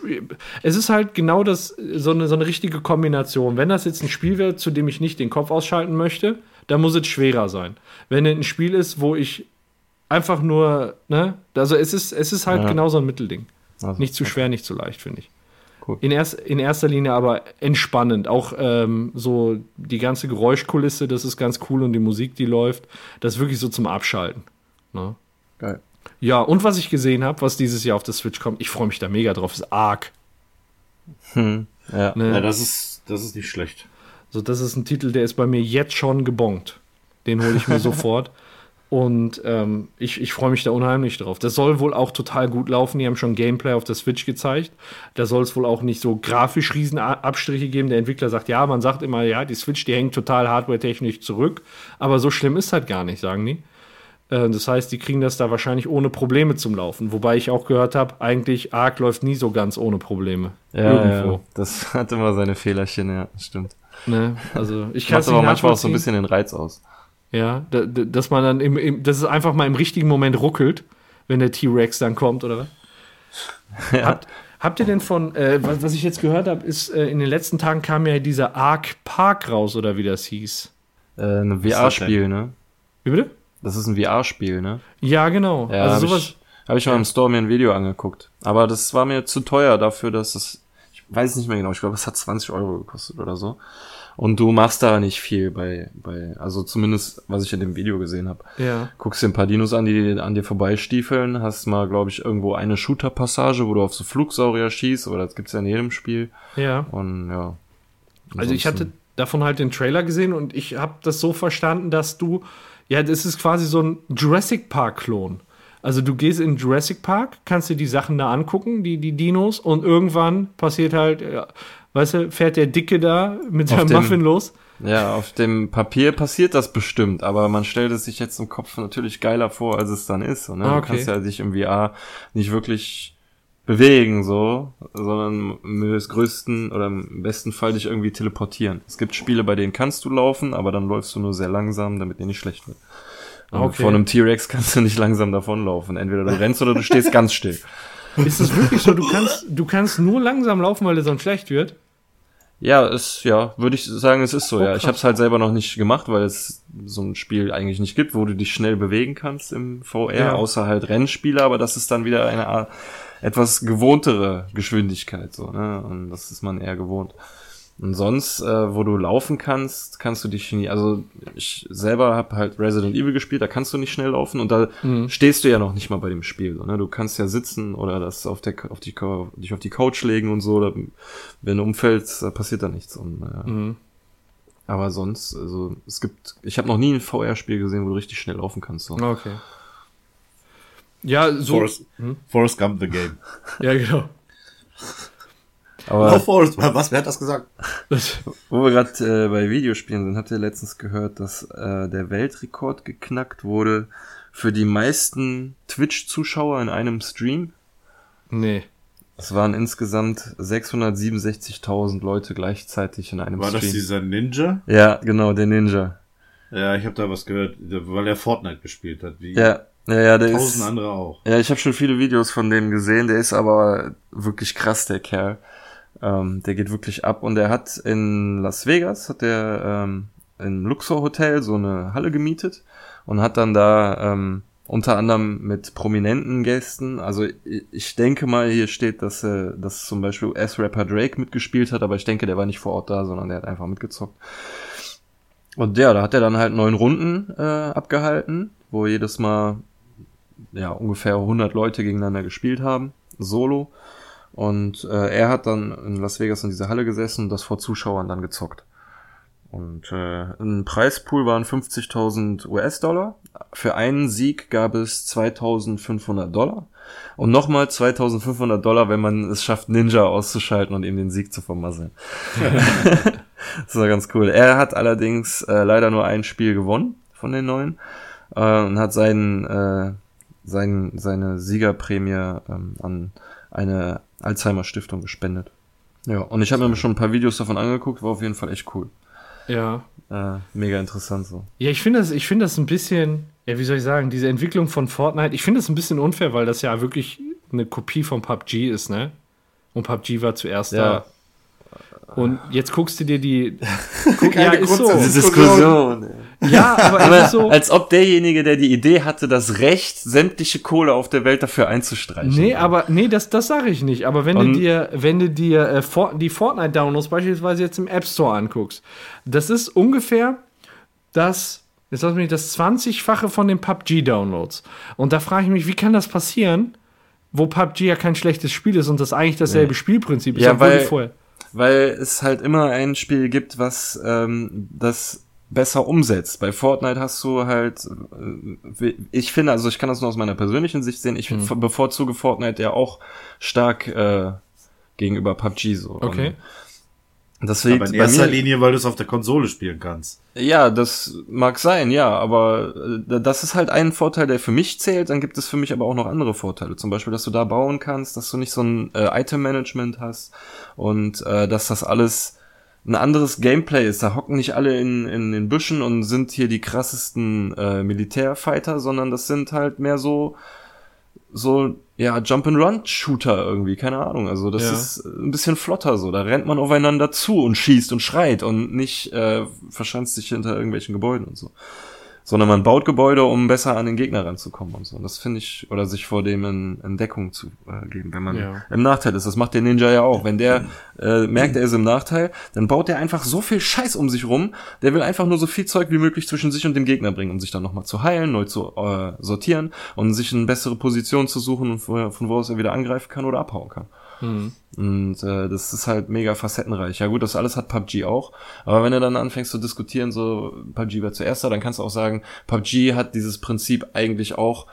es ist halt genau das, so eine, so eine richtige Kombination. Wenn das jetzt ein Spiel wäre, zu dem ich nicht den Kopf ausschalten möchte, dann muss es schwerer sein. Wenn es ein Spiel ist, wo ich einfach nur, ne, also es ist, es ist halt ja. genau so ein Mittelding. Also, nicht zu schwer, nicht zu leicht, finde ich. Cool. In, erst, in erster Linie aber entspannend. Auch ähm, so die ganze Geräuschkulisse, das ist ganz cool und die Musik, die läuft, das ist wirklich so zum Abschalten. Ne? Geil. Ja, und was ich gesehen habe, was dieses Jahr auf der Switch kommt, ich freue mich da mega drauf, ist Ark. Hm, ja. Ne? ja, das ist, das ist nicht schlecht. So, das ist ein Titel, der ist bei mir jetzt schon gebongt. Den hole ich mir sofort. Und ähm, ich, ich freue mich da unheimlich drauf. Das soll wohl auch total gut laufen. Die haben schon Gameplay auf der Switch gezeigt. Da soll es wohl auch nicht so grafisch Riesenabstriche geben. Der Entwickler sagt, ja, man sagt immer, ja, die Switch, die hängt total hardware-technisch zurück. Aber so schlimm ist halt gar nicht, sagen die. Äh, das heißt, die kriegen das da wahrscheinlich ohne Probleme zum Laufen. Wobei ich auch gehört habe, eigentlich Arc läuft nie so ganz ohne Probleme. Ja. Ja, das hat immer seine Fehlerchen, ja, stimmt. Ne? Also ich kann es aber manchmal auch so ein bisschen den Reiz aus. Ja, da, dass man dann im, im, dass es einfach mal im richtigen Moment ruckelt, wenn der T-Rex dann kommt, oder was? Ja. Habt, habt ihr denn von, äh, was, was ich jetzt gehört habe, ist, äh, in den letzten Tagen kam ja dieser Ark Park raus, oder wie das hieß? Äh, ein VR-Spiel, ne? Wie bitte? Das ist ein VR-Spiel, ne? Ja, genau. Ja, also sowas. Ich, habe ich mal im Store mir ein Video angeguckt. Aber das war mir zu teuer dafür, dass es, ich weiß nicht mehr genau, ich glaube, es hat 20 Euro gekostet oder so. Und du machst da nicht viel bei, bei, also zumindest, was ich in dem Video gesehen habe. Ja. Guckst dir ein paar Dinos an, die an dir vorbeistiefeln, hast mal, glaube ich, irgendwo eine Shooter-Passage, wo du auf so Flugsaurier schießt, oder das gibt's ja in jedem Spiel. Ja. Und ja. Also ich hatte davon halt den Trailer gesehen und ich habe das so verstanden, dass du ja, das ist quasi so ein Jurassic Park-Klon. Also du gehst in Jurassic Park, kannst dir die Sachen da angucken, die, die Dinos, und irgendwann passiert halt, ja, weißt du, fährt der Dicke da mit seinem dem, Muffin los. Ja, auf dem Papier passiert das bestimmt, aber man stellt es sich jetzt im Kopf natürlich geiler vor, als es dann ist. Ne? okay. Du kannst ja dich im VR nicht wirklich bewegen, so, sondern mit größten oder im besten Fall dich irgendwie teleportieren. Es gibt Spiele, bei denen kannst du laufen, aber dann läufst du nur sehr langsam, damit dir nicht schlecht wird. Okay. Vor einem T-Rex kannst du nicht langsam davonlaufen. Entweder du rennst oder du stehst ganz still. Ist es wirklich so, du kannst, du kannst nur langsam laufen, weil dir sonst schlecht wird? Ja, es, ja, würde ich sagen, es ist so, oh, ja. Ich habe es halt selber noch nicht gemacht, weil es so ein Spiel eigentlich nicht gibt, wo du dich schnell bewegen kannst im VR, ja. außer halt Rennspiele, aber das ist dann wieder eine Art, etwas gewohntere Geschwindigkeit, so, ne? Und das ist man eher gewohnt. Und sonst, äh, wo du laufen kannst, kannst du dich nie. Also ich selber habe halt Resident Evil gespielt, da kannst du nicht schnell laufen und da mhm. stehst du ja noch nicht mal bei dem Spiel. Ne? Du kannst ja sitzen oder das auf der auf die dich auf die Couch legen und so. Oder wenn du umfällst, da passiert da nichts. Und, äh, mhm. Aber sonst, also es gibt, ich habe noch nie ein VR-Spiel gesehen, wo du richtig schnell laufen kannst. So. Okay. Ja, so. Forrest, Forrest Gump the Game. Ja, genau. Aber No was, wer hat das gesagt? Das, wo wir gerade äh, bei Videospielen sind, habt ihr letztens gehört, dass äh, der Weltrekord geknackt wurde für die meisten Twitch-Zuschauer in einem Stream? nee. Es waren insgesamt 667.000 Leute gleichzeitig in einem War das Stream. dieser Ninja? ja, genau, der Ninja. Ja, ich habe da was gehört, weil er Fortnite gespielt hat, wie Ja, ja, ja, der tausend ist. andere auch. Ja, ich habe schon viele Videos von dem gesehen. Der ist aber wirklich krass, der Kerl. Ähm, der geht wirklich ab und er hat in Las Vegas hat der ähm, im Luxor Hotel so eine Halle gemietet und hat dann da ähm, unter anderem mit prominenten Gästen, also ich- ich denke mal, hier steht, dass, äh, dass zum Beispiel US-Rapper Drake mitgespielt hat, aber ich denke, der war nicht vor Ort da, sondern der hat einfach mitgezockt. Und ja, da hat er dann halt neun Runden äh, abgehalten, wo jedes Mal ja ungefähr 100 Leute gegeneinander gespielt haben, solo. Und äh, er hat dann in Las Vegas in dieser Halle gesessen und das vor Zuschauern dann gezockt. Und äh, ein Preispool waren 50.000 US-Dollar. Für einen Sieg gab es 2.500 Dollar. Und nochmal 2.500 Dollar, wenn man es schafft, Ninja auszuschalten und ihm den Sieg zu vermasseln. das war ganz cool. Er hat allerdings äh, leider nur ein Spiel gewonnen von den neuen äh, und hat seinen, äh, sein, seine Siegerprämie ähm, an eine Alzheimer-Stiftung gespendet. Ja, und ich habe mir schon ein paar Videos davon angeguckt, war auf jeden Fall echt cool. Ja. Äh, mega interessant so. Ja, ich finde das, ich finde das ein bisschen, ja, wie soll ich sagen, diese Entwicklung von Fortnite, ich finde das ein bisschen unfair, weil das ja wirklich eine Kopie von PUBG ist, ne? Und PUBG war zuerst Ja. da. Und jetzt guckst du dir die. Guck, ja, ist so. Diskussion. Ja, aber Aber so. als ob derjenige, der die Idee hatte, das Recht, sämtliche Kohle auf der Welt dafür einzustreichen. Nee, aber nee, das, das sage ich nicht. Aber wenn Und- du dir, wenn du dir äh, For die Fortnite-Downloads beispielsweise jetzt im App Store anguckst, das ist ungefähr das, jetzt lass mich das 20-fache von den PUBG-Downloads. Und da frage ich mich, wie kann das passieren, wo PUBG ja kein schlechtes Spiel ist und das eigentlich dasselbe Spielprinzip ist, Ja, weil- vorher. Weil es halt immer ein Spiel gibt, was ähm, das besser umsetzt. Bei Fortnite hast du halt, äh, ich finde, also ich kann das nur aus meiner persönlichen Sicht sehen, ich Mhm. bevorzuge Fortnite ja auch stark äh, gegenüber PUBG so. Okay. Und das liegt Aber in erster mir, Linie, weil du es auf der Konsole spielen kannst. Ja, das mag sein, ja, aber äh, das ist halt ein Vorteil, der für mich zählt. Dann gibt es für mich aber auch noch andere Vorteile. Zum Beispiel, dass du da bauen kannst, dass du nicht so ein äh, Item-Management hast und äh, dass das alles ein anderes Gameplay ist. Da hocken nicht alle in, in den Büschen und sind hier die krassesten äh, Militärfighter, sondern das sind halt mehr so so ja Jump-and-Run-Shooter irgendwie, keine Ahnung. Also das Ja. ist ein bisschen flotter so. Da rennt man aufeinander zu und schießt und schreit und nicht äh, verschanzt sich hinter irgendwelchen Gebäuden und so. Sondern man baut Gebäude, um besser an den Gegner ranzukommen und so. Und das finde ich, oder sich vor dem in, in Deckung zu äh, geben, wenn man Ja. im Nachteil ist. Das macht der Ninja ja auch. Wenn der äh, merkt, er ist im Nachteil, dann baut er einfach so viel Scheiß um sich rum. Der will einfach nur so viel Zeug wie möglich zwischen sich und dem Gegner bringen, um sich dann nochmal zu heilen, neu zu äh, sortieren und sich eine bessere Position zu suchen, von, von wo aus er wieder angreifen kann oder abhauen kann. Mhm. Und äh, das ist halt mega facettenreich. Ja gut, das alles hat PUBG auch. Aber wenn du dann anfängst zu diskutieren, so PUBG war zuerst da, dann kannst du auch sagen, PUBG hat dieses Prinzip eigentlich auch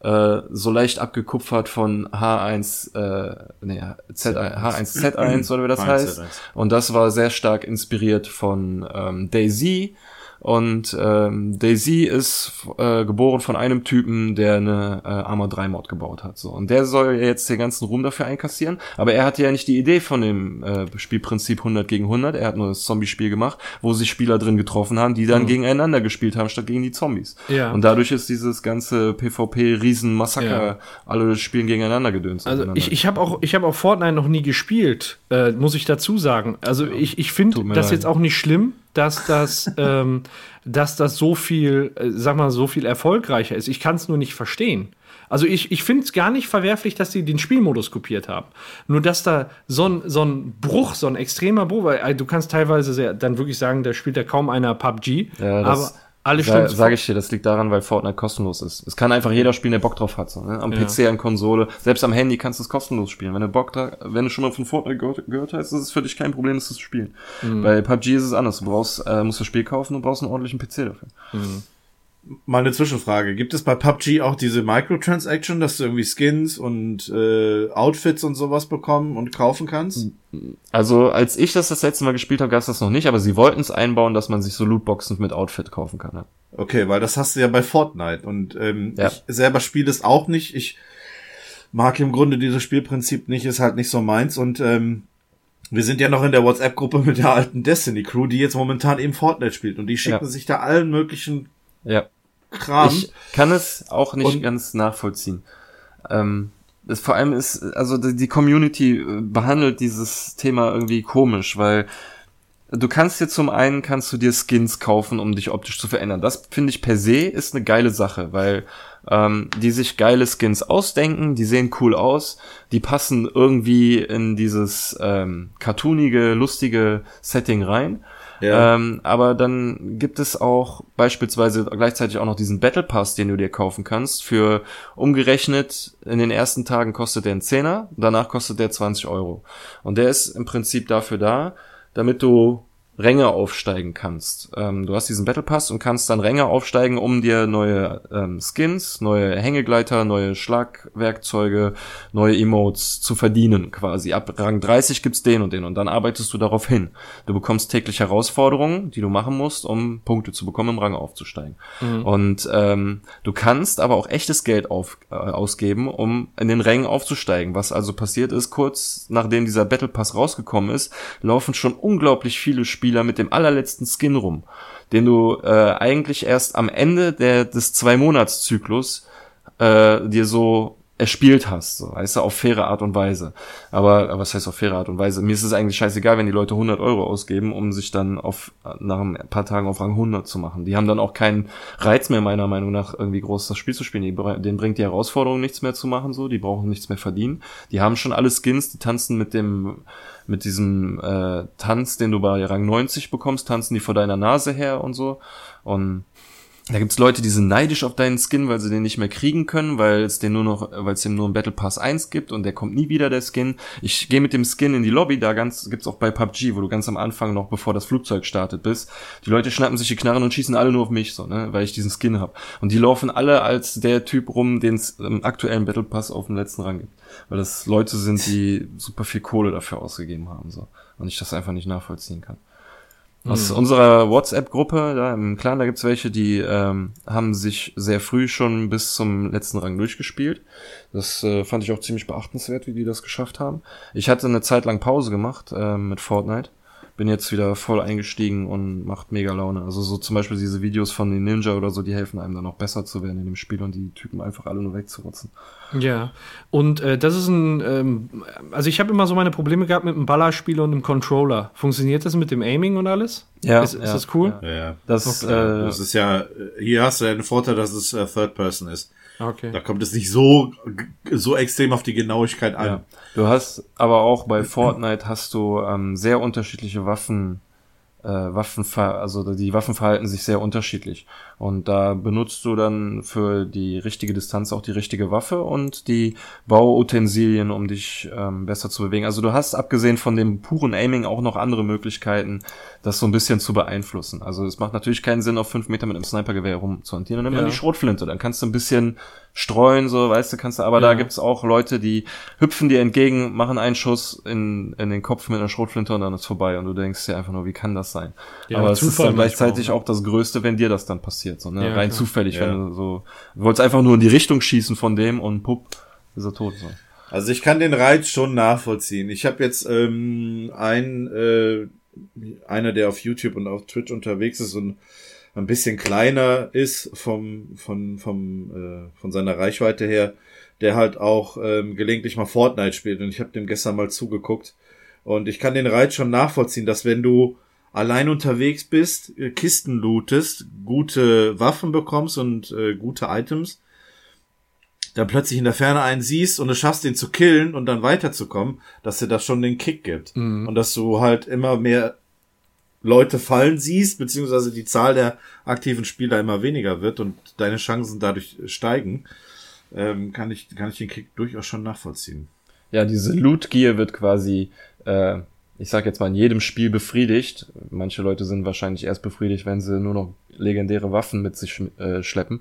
äh, so leicht abgekupfert von H1, äh, nee, Z1, H1Z1 oder wie das H1Z1. heißt. Und das war sehr stark inspiriert von ähm, Daisy. Und ähm, Daisy ist äh, geboren von einem Typen, der eine äh, Arma 3 Mod gebaut hat. So. Und der soll jetzt den ganzen Ruhm dafür einkassieren. Aber er hatte ja nicht die Idee von dem äh, Spielprinzip 100 gegen 100. Er hat nur das Zombie-Spiel gemacht, wo sich Spieler drin getroffen haben, die dann gegeneinander gespielt haben, statt gegen die Zombies. Ja. Und dadurch ist dieses ganze PvP-Riesen-Massaker, Ja. alle spielen gegeneinander gedöns. Also ich, ich habe auch, ich hab auch Fortnite noch nie gespielt, äh, muss ich dazu sagen. Also ich, ich finde das leid. jetzt auch nicht schlimm, dass das, ähm, dass das so viel, äh, sag mal, so viel erfolgreicher ist. Ich kann es nur nicht verstehen. Also ich, ich finde es gar nicht verwerflich, dass sie den Spielmodus kopiert haben. Nur dass da so ein, so ein Bruch, so ein extremer Bruch, weil äh, du kannst teilweise sehr, dann wirklich sagen, da spielt ja kaum einer PUBG, Ja, aber das alle stimmen sage ich dir, das liegt daran, weil Fortnite kostenlos ist. Es kann einfach jeder spielen, der Bock drauf hat. So, ne? Am Ja. PC, an Konsole, selbst am Handy kannst du es kostenlos spielen. Wenn du Bock da, wenn du schon mal von Fortnite gehört, gehört hast, ist es für dich kein Problem, das zu spielen. Mhm. Bei PUBG ist es anders. Du brauchst, äh, musst das Spiel kaufen und brauchst einen ordentlichen PC dafür. Mal eine Zwischenfrage. Gibt es bei PUBG auch diese Microtransaction, dass du irgendwie Skins und äh, Outfits und sowas bekommen und kaufen kannst? Also als ich das das letzte Mal gespielt habe, gab es das noch nicht, aber sie wollten es einbauen, dass man sich so Lootboxen mit Outfit kaufen kann. Ja. Okay, weil das hast du ja bei Fortnite und ähm, ja. ich selber spiele es auch nicht. Ich mag im Grunde dieses Spielprinzip nicht, ist halt nicht so meins und ähm, wir sind ja noch in der WhatsApp-Gruppe mit der alten Destiny-Crew, die jetzt momentan eben Fortnite spielt und die schicken ja. sich da allen möglichen ja. Kram. Ich kann es auch nicht und ganz nachvollziehen. Ähm, das vor allem ist, also die Community äh, behandelt dieses Thema irgendwie komisch, weil du kannst dir zum einen kannst du dir Skins kaufen, um dich optisch zu verändern. Das finde ich per se ist eine geile Sache, weil ähm, die sich geile Skins ausdenken, die sehen cool aus, die passen irgendwie in dieses ähm, cartoonige, lustige Setting rein. Ja. Ähm, aber dann gibt es auch beispielsweise gleichzeitig auch noch diesen Battle Pass, den du dir kaufen kannst. Für umgerechnet, in den ersten Tagen kostet der einen Zehner, danach kostet der 20 Euro. Und der ist im Prinzip dafür da, damit du Ränge aufsteigen kannst. Ähm, du hast diesen Battle Pass und kannst dann Ränge aufsteigen, um dir neue ähm, Skins, neue Hängegleiter, neue Schlagwerkzeuge, neue Emotes zu verdienen quasi. Ab Rang 30 gibt's den und den und dann arbeitest du darauf hin. Du bekommst täglich Herausforderungen, die du machen musst, um Punkte zu bekommen, im Rang aufzusteigen. Mhm. Und ähm, du kannst aber auch echtes Geld auf, äh, ausgeben, um in den Rängen aufzusteigen. Was also passiert ist, kurz nachdem dieser Battle Pass rausgekommen ist, laufen schon unglaublich viele Spiele Spieler mit dem allerletzten Skin rum, den du äh, eigentlich erst am Ende der, des Zwei-Monats-Zyklus äh, dir so erspielt hast, so, weißt du, auf faire Art und Weise. Aber, aber was heißt auf faire Art und Weise? Mir ist es eigentlich scheißegal, wenn die Leute 100 Euro ausgeben, um sich dann auf, nach ein paar Tagen auf Rang 100 zu machen. Die haben dann auch keinen Reiz mehr, meiner Meinung nach, irgendwie groß das Spiel zu spielen. Die, denen bringt die Herausforderung nichts mehr zu machen, so. Die brauchen nichts mehr verdienen. Die haben schon alle Skins, die tanzen mit dem, mit diesem äh, Tanz, den du bei Rang 90 bekommst, tanzen die vor deiner Nase her und so. Und da gibt's Leute, die sind neidisch auf deinen Skin, weil sie den nicht mehr kriegen können, weil es den nur noch, weil es den nur im Battle Pass 1 gibt und der kommt nie wieder, der Skin. Ich gehe mit dem Skin in die Lobby, da ganz gibt's auch bei PUBG, wo du ganz am Anfang noch, bevor das Flugzeug startet bist, die Leute schnappen sich die Knarren und schießen alle nur auf mich, so, ne, weil ich diesen Skin hab. Und die laufen alle als der Typ rum, den es im aktuellen Battle Pass auf dem letzten Rang gibt. Weil das Leute sind, die super viel Kohle dafür ausgegeben haben, so. Und ich das einfach nicht nachvollziehen kann. Aus mhm. unserer WhatsApp-Gruppe, da im Clan, da gibt's welche, die ähm, haben sich sehr früh schon bis zum letzten Rang durchgespielt. Das äh, fand ich auch ziemlich beachtenswert, wie die das geschafft haben. Ich hatte eine Zeit lang Pause gemacht äh, mit Fortnite bin jetzt wieder voll eingestiegen und macht mega Laune. Also so zum Beispiel diese Videos von den Ninja oder so, die helfen einem dann auch besser zu werden in dem Spiel und die Typen einfach alle nur wegzurotzen. Ja, und äh, das ist ein, ähm, also ich habe immer so meine Probleme gehabt mit dem Ballerspiel und dem Controller. Funktioniert das mit dem Aiming und alles? Ja. Ist, ist ja, das cool? Ja, ja. Das, okay. äh, das ist ja, hier hast du ja den Vorteil, dass es äh, Third Person ist. Okay. Da kommt es nicht so, so extrem auf die Genauigkeit an. Ja. Du hast aber auch bei Fortnite hast du ähm, sehr unterschiedliche Waffen äh, Waffen, also die Waffen verhalten sich sehr unterschiedlich. Und da benutzt du dann für die richtige Distanz auch die richtige Waffe und die Bauutensilien, um dich ähm, besser zu bewegen. Also du hast abgesehen von dem puren Aiming auch noch andere Möglichkeiten, das so ein bisschen zu beeinflussen. Also es macht natürlich keinen Sinn, auf fünf Meter mit einem Snipergewehr rumzuhantieren. Dann nimm ja. die Schrotflinte, dann kannst du ein bisschen streuen, so, weißt du, kannst du, aber ja. da gibt's auch Leute, die hüpfen dir entgegen, machen einen Schuss in, in den Kopf mit einer Schrotflinte und dann ist vorbei und du denkst dir einfach nur, wie kann das sein? Ja, aber es ist dann gleichzeitig auch das Größte, wenn dir das dann passiert, so, ne? Ja, rein klar. zufällig, wenn du so, du wolltest einfach nur in die Richtung schießen von dem und pupp, ist er tot, so. Also ich kann den Reiz schon nachvollziehen. Ich habe jetzt ähm, ein äh, einer, der auf YouTube und auf Twitch unterwegs ist und ein bisschen kleiner ist vom, von, vom, äh, von seiner Reichweite her, der halt auch ähm, gelegentlich mal Fortnite spielt. Und ich habe dem gestern mal zugeguckt. Und ich kann den Reiz schon nachvollziehen, dass wenn du allein unterwegs bist, äh, Kisten lootest, gute Waffen bekommst und äh, gute Items, dann plötzlich in der Ferne einen siehst und du schaffst, den zu killen und dann weiterzukommen, dass dir das schon den Kick gibt. Mhm. Und dass du halt immer mehr Leute fallen siehst, beziehungsweise die Zahl der aktiven Spieler immer weniger wird und deine Chancen dadurch steigen, ähm, kann ich, kann ich den Kick durchaus schon nachvollziehen. Ja, diese Loot Gear wird quasi, äh, ich sag jetzt mal, in jedem Spiel befriedigt. Manche Leute sind wahrscheinlich erst befriedigt, wenn sie nur noch legendäre Waffen mit sich äh, schleppen.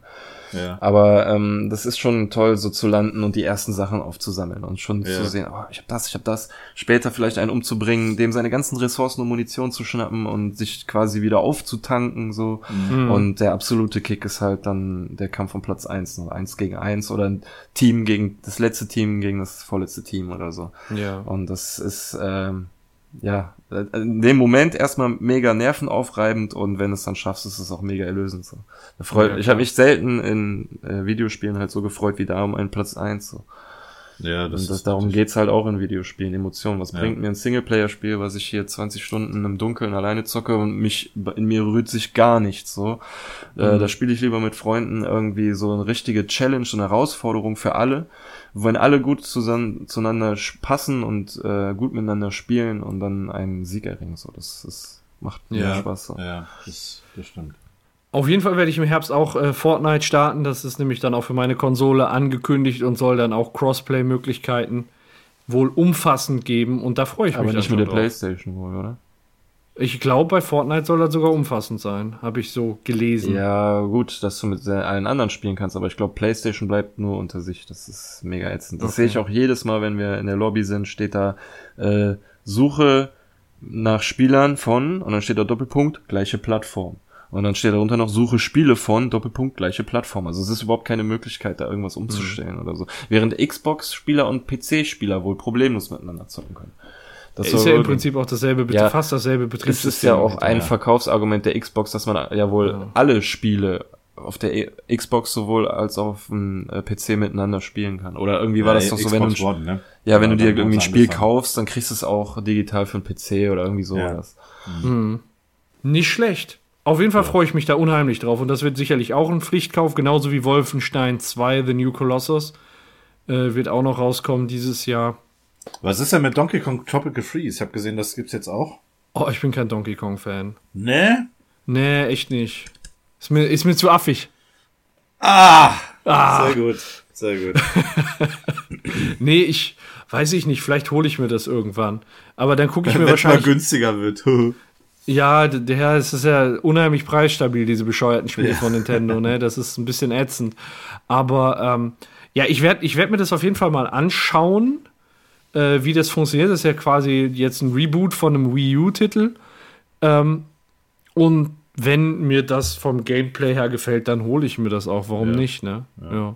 Ja. Aber ähm, das ist schon toll, so zu landen und die ersten Sachen aufzusammeln und schon ja. zu sehen, oh, ich habe das, ich habe das, später vielleicht einen umzubringen, dem seine ganzen Ressourcen und Munition zu schnappen und sich quasi wieder aufzutanken, so. Mhm. Und der absolute Kick ist halt dann der Kampf um Platz eins, ne? eins gegen eins oder ein Team gegen das letzte Team gegen das vorletzte Team oder so. Ja. Und das ist ähm, ja, in dem Moment erstmal mega nervenaufreibend und wenn es dann schaffst, ist es auch mega erlösend. So. Freut, ja, ich habe mich selten in äh, Videospielen halt so gefreut wie da um einen Platz eins. So. Ja, das, und das darum geht's halt auch in Videospielen, Emotionen. Was ja. bringt mir ein Singleplayer-Spiel, was ich hier 20 Stunden im Dunkeln alleine zocke und mich in mir rührt sich gar nichts so. Äh, mhm. Äh, da spiele ich lieber mit Freunden irgendwie so eine richtige Challenge, eine Herausforderung für alle wenn alle gut zusammen, zueinander passen und äh, gut miteinander spielen und dann einen Sieg erringen. So, das, das macht mir ja, Spaß. So. Ja, das, das stimmt. Auf jeden Fall werde ich im Herbst auch äh, Fortnite starten. Das ist nämlich dann auch für meine Konsole angekündigt und soll dann auch Crossplay-Möglichkeiten wohl umfassend geben. Und da freue ich Aber mich. Aber nicht mit der drauf. PlayStation wohl, oder? Ich glaube, bei Fortnite soll das sogar umfassend sein, habe ich so gelesen. Ja, gut, dass du mit allen anderen spielen kannst, aber ich glaube, PlayStation bleibt nur unter sich. Das ist mega ätzend. Das okay. sehe ich auch jedes Mal, wenn wir in der Lobby sind, steht da äh, Suche nach Spielern von und dann steht da Doppelpunkt gleiche Plattform. Und dann steht darunter noch Suche Spiele von Doppelpunkt gleiche Plattform. Also es ist überhaupt keine Möglichkeit, da irgendwas umzustellen mhm. oder so. Während Xbox-Spieler und PC-Spieler wohl problemlos miteinander zocken können. Das ist ja im Prinzip auch dasselbe, ja, fast dasselbe Betriebssystem. Es ist ja auch ein ja. Verkaufsargument der Xbox, dass man ja wohl ja. alle Spiele auf der Xbox sowohl als auch auf dem äh, PC miteinander spielen kann. Oder irgendwie war das doch so, wenn du, One, ne? ja, wenn du dir irgendwie ein Spiel angefangen. kaufst, dann kriegst du es auch digital für den PC oder irgendwie sowas. Mhm. Mhm. Nicht schlecht. Auf jeden Fall freue ich mich da unheimlich drauf und das wird sicherlich auch ein Pflichtkauf, genauso wie Wolfenstein 2 The New Colossus äh, wird auch noch rauskommen dieses Jahr. Was ist denn mit Donkey Kong Tropical Freeze? Ich habe gesehen, das gibt's jetzt auch. Oh, ich bin kein Donkey Kong Fan. Nee? Nee, echt nicht. Ist mir, ist mir zu affig. Ah, ah. Sehr gut. Sehr gut. nee, ich weiß ich nicht, vielleicht hole ich mir das irgendwann. Aber dann gucke ich mir Wenn wahrscheinlich. mal günstiger wird. ja, der es ist ja unheimlich preisstabil, diese bescheuerten Spiele ja. von Nintendo, ne? Das ist ein bisschen ätzend. Aber ähm, ja, ich werde ich werd mir das auf jeden Fall mal anschauen äh, wie das funktioniert. Das ist ja quasi jetzt ein Reboot von einem Wii U-Titel. Ähm, und wenn mir das vom Gameplay her gefällt, dann hole ich mir das auch. Warum ja. nicht, ne? Ja. ja.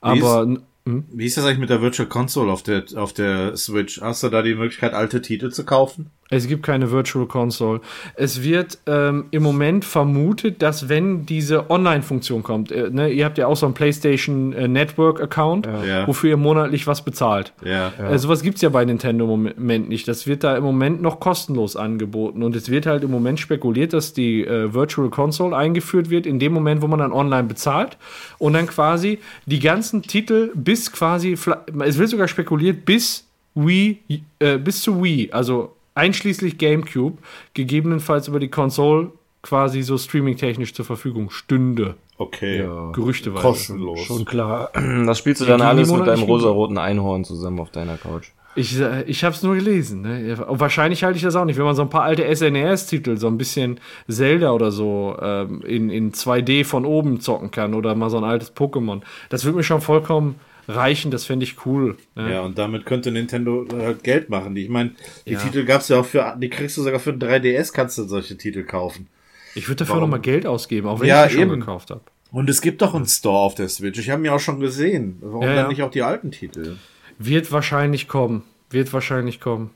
Aber. Wie ist, hm? wie ist das eigentlich mit der Virtual Console auf der, auf der Switch? Hast du da die Möglichkeit, alte Titel zu kaufen? Es gibt keine Virtual Console. Es wird ähm, im Moment vermutet, dass wenn diese Online-Funktion kommt, äh, ne, ihr habt ja auch so einen PlayStation äh, Network-Account, ja. wofür ihr monatlich was bezahlt. Ja, ja. Äh, sowas gibt es ja bei Nintendo im Moment nicht. Das wird da im Moment noch kostenlos angeboten. Und es wird halt im Moment spekuliert, dass die äh, Virtual Console eingeführt wird, in dem Moment, wo man dann online bezahlt. Und dann quasi die ganzen Titel bis quasi, es wird sogar spekuliert, bis Wii, äh, bis zu Wii, also einschließlich GameCube, gegebenenfalls über die Konsole quasi so streaming-technisch zur Verfügung stünde. Okay. Ja. Gerüchteweise. Kostenlos. Schon klar. Das spielst du dann alles mit deinem rosaroten Einhorn zusammen auf deiner Couch. Ich, äh, ich habe es nur gelesen. Ne? Wahrscheinlich halte ich das auch nicht. Wenn man so ein paar alte SNES-Titel, so ein bisschen Zelda oder so, ähm, in, in 2D von oben zocken kann oder mal so ein altes Pokémon, das würde mir schon vollkommen reichen, das fände ich cool. Ne? Ja, und damit könnte Nintendo halt Geld machen. Ich meine, die ja. Titel gab's ja auch für, die kriegst du sogar für ein 3DS, kannst du solche Titel kaufen. Ich würde dafür nochmal Geld ausgeben, auch wenn ja, ich die schon gekauft habe. Und es gibt doch einen Store auf der Switch. Ich habe mir auch schon gesehen. Warum ja, dann nicht auch die alten Titel? Wird wahrscheinlich kommen. Wird wahrscheinlich kommen.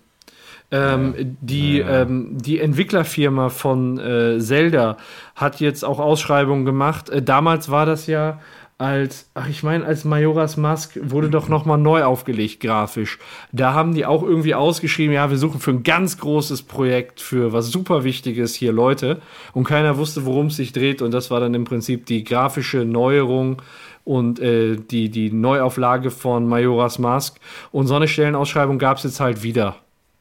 Ähm, ja. die, ja. Ähm, die Entwicklerfirma von äh, Zelda hat jetzt auch Ausschreibungen gemacht. Äh, damals war das ja als, ach ich meine, als Majoras Mask wurde doch nochmal neu aufgelegt, grafisch. Da haben die auch irgendwie ausgeschrieben, ja, wir suchen für ein ganz großes Projekt, für was super Wichtiges hier Leute. Und keiner wusste, worum es sich dreht. Und das war dann im Prinzip die grafische Neuerung und äh, die, die Neuauflage von Majoras Mask. Und so eine Stellenausschreibung gab es jetzt halt wieder.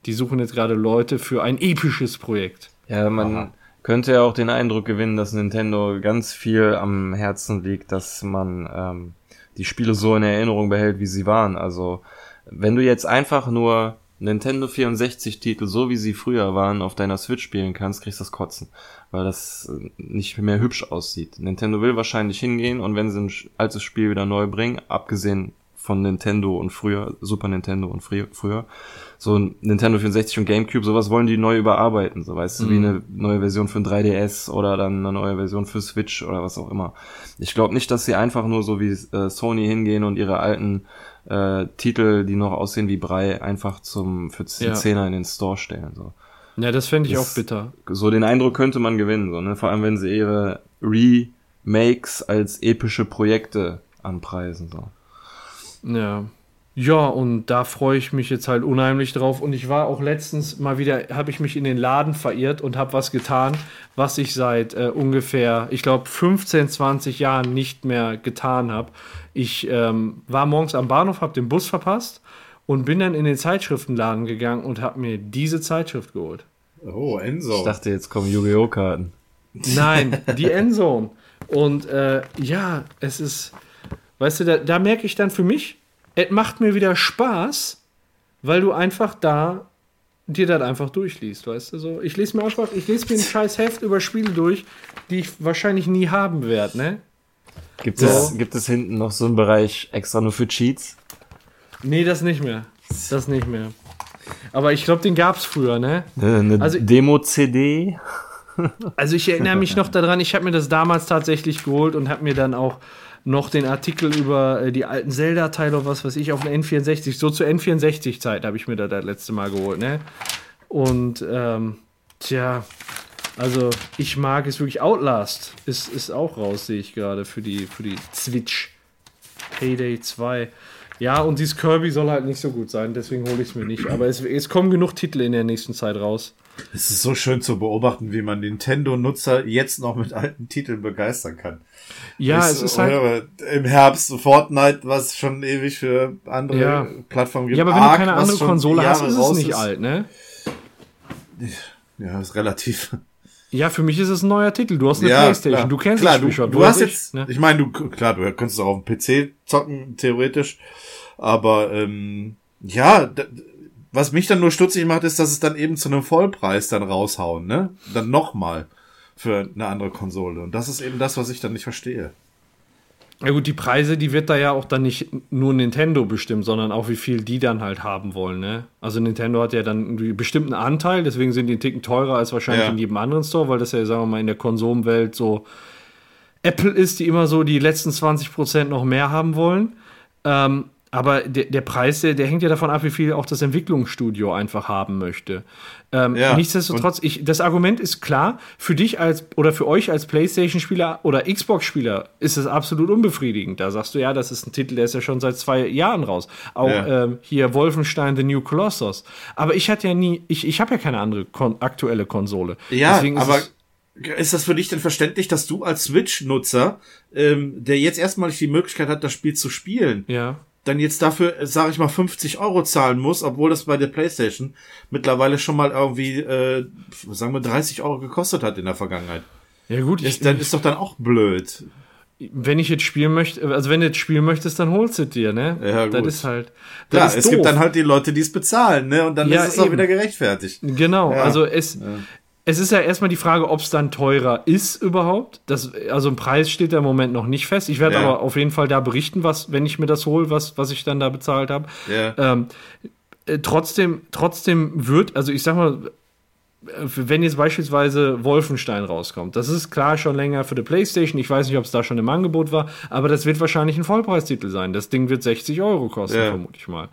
Die suchen jetzt gerade Leute für ein episches Projekt. Ja, man. Aha könnte ja auch den Eindruck gewinnen, dass Nintendo ganz viel am Herzen liegt, dass man ähm, die Spiele so in Erinnerung behält, wie sie waren. Also wenn du jetzt einfach nur Nintendo 64 Titel, so wie sie früher waren, auf deiner Switch spielen kannst, kriegst du das Kotzen. Weil das äh, nicht mehr hübsch aussieht. Nintendo will wahrscheinlich hingehen und wenn sie ein altes Spiel wieder neu bringen, abgesehen von Nintendo und früher, Super Nintendo und früher, so Nintendo 64 und Gamecube, sowas wollen die neu überarbeiten, so weißt du, wie mhm. eine neue Version für ein 3DS oder dann eine neue Version für Switch oder was auch immer. Ich glaube nicht, dass sie einfach nur so wie äh, Sony hingehen und ihre alten äh, Titel, die noch aussehen wie Brei, einfach zum für 10 ja. Zehner in den Store stellen. So. Ja, das fände ich das, auch bitter. So den Eindruck könnte man gewinnen, so, ne? Vor allem, wenn sie ihre Remakes als epische Projekte anpreisen. So. Ja. Ja, und da freue ich mich jetzt halt unheimlich drauf. Und ich war auch letztens mal wieder, habe ich mich in den Laden verirrt und habe was getan, was ich seit äh, ungefähr, ich glaube, 15, 20 Jahren nicht mehr getan habe. Ich ähm, war morgens am Bahnhof, habe den Bus verpasst und bin dann in den Zeitschriftenladen gegangen und habe mir diese Zeitschrift geholt. Oh, Enzo. Ich dachte, jetzt kommen Yu-Gi-Oh! Karten. Nein, die Endzone. Und äh, ja, es ist, weißt du, da, da merke ich dann für mich, es macht mir wieder Spaß, weil du einfach da dir das einfach durchliest, weißt du so. Ich lese mir einfach, ich lese mir ein scheiß Heft über Spiele durch, die ich wahrscheinlich nie haben werde, ne? Gibt, so. es, gibt es hinten noch so einen Bereich extra nur für Cheats? Nee, das nicht mehr. Das nicht mehr. Aber ich glaube, den gab es früher, ne? Eine also, Demo-CD? Also ich erinnere mich noch daran, ich habe mir das damals tatsächlich geholt und habe mir dann auch noch den Artikel über äh, die alten Zelda-Teile was weiß ich auf den N64. So zur N64-Zeit habe ich mir da das letzte Mal geholt, ne? Und, ähm, tja, also ich mag es wirklich. Outlast ist, ist auch raus, sehe ich gerade, für die, für die Switch. Payday 2. Ja, und dieses Kirby soll halt nicht so gut sein, deswegen hole ich es mir nicht. Aber es, es kommen genug Titel in der nächsten Zeit raus. Es ist so schön zu beobachten, wie man Nintendo-Nutzer jetzt noch mit alten Titeln begeistern kann. Ja, ich es ist halt. Im Herbst Fortnite, was schon ewig für andere ja. Plattformen gibt. Ja, aber wenn Arc, du keine andere Konsole hast, ist es nicht ist. alt, ne? Ja, ist relativ. Ja, für mich ist es ein neuer Titel. Du hast eine ja, Playstation, klar. du kennst klar, das schon. Du, du hast jetzt, ne? ich meine, du, klar, du könntest auch auf dem PC zocken, theoretisch. Aber, ähm, ja, was mich dann nur stutzig macht, ist, dass es dann eben zu einem Vollpreis dann raushauen, ne? Dann nochmal für eine andere Konsole. Und das ist eben das, was ich dann nicht verstehe. Ja gut, die Preise, die wird da ja auch dann nicht nur Nintendo bestimmt, sondern auch wie viel die dann halt haben wollen, ne? Also Nintendo hat ja dann einen bestimmten Anteil, deswegen sind die einen Ticken teurer als wahrscheinlich ja. in jedem anderen Store, weil das ja, sagen wir mal, in der Konsumwelt so Apple ist, die immer so die letzten 20% noch mehr haben wollen. Ähm, aber der, der Preis, der, der, hängt ja davon ab, wie viel auch das Entwicklungsstudio einfach haben möchte. Ähm, ja, nichtsdestotrotz, ich, das Argument ist klar, für dich als oder für euch als PlayStation-Spieler oder Xbox-Spieler ist es absolut unbefriedigend. Da sagst du, ja, das ist ein Titel, der ist ja schon seit zwei Jahren raus. Auch ja. ähm, hier Wolfenstein The New Colossus. Aber ich hatte ja nie, ich, ich habe ja keine andere kon aktuelle Konsole. Ja, Deswegen aber ist das für dich denn verständlich, dass du als Switch-Nutzer, ähm, der jetzt erstmalig die Möglichkeit hat, das Spiel zu spielen, ja dann jetzt dafür, sage ich mal, 50 Euro zahlen muss, obwohl das bei der PlayStation mittlerweile schon mal irgendwie, äh, sagen wir, 30 Euro gekostet hat in der Vergangenheit. Ja gut, ich, ist, dann ist doch dann auch blöd. Wenn ich jetzt spielen möchte, also wenn du jetzt spielen möchtest, dann holst du dir, ne? Ja, gut. Das ist halt. Das ja, ist es doof. gibt dann halt die Leute, die es bezahlen, ne? Und dann ja, ist es auch wieder gerechtfertigt. Genau, ja. also es, ja es ist ja erstmal die Frage, ob es dann teurer ist überhaupt. Das, also ein Preis steht da im Moment noch nicht fest. Ich werde ja. aber auf jeden Fall da berichten, was, wenn ich mir das hole, was, was ich dann da bezahlt habe. Ja. Ähm, äh, trotzdem, trotzdem wird, also ich sag mal, äh, wenn jetzt beispielsweise Wolfenstein rauskommt, das ist klar schon länger für die PlayStation. Ich weiß nicht, ob es da schon im Angebot war, aber das wird wahrscheinlich ein Vollpreistitel sein. Das Ding wird 60 Euro kosten, ja. vermute ich mal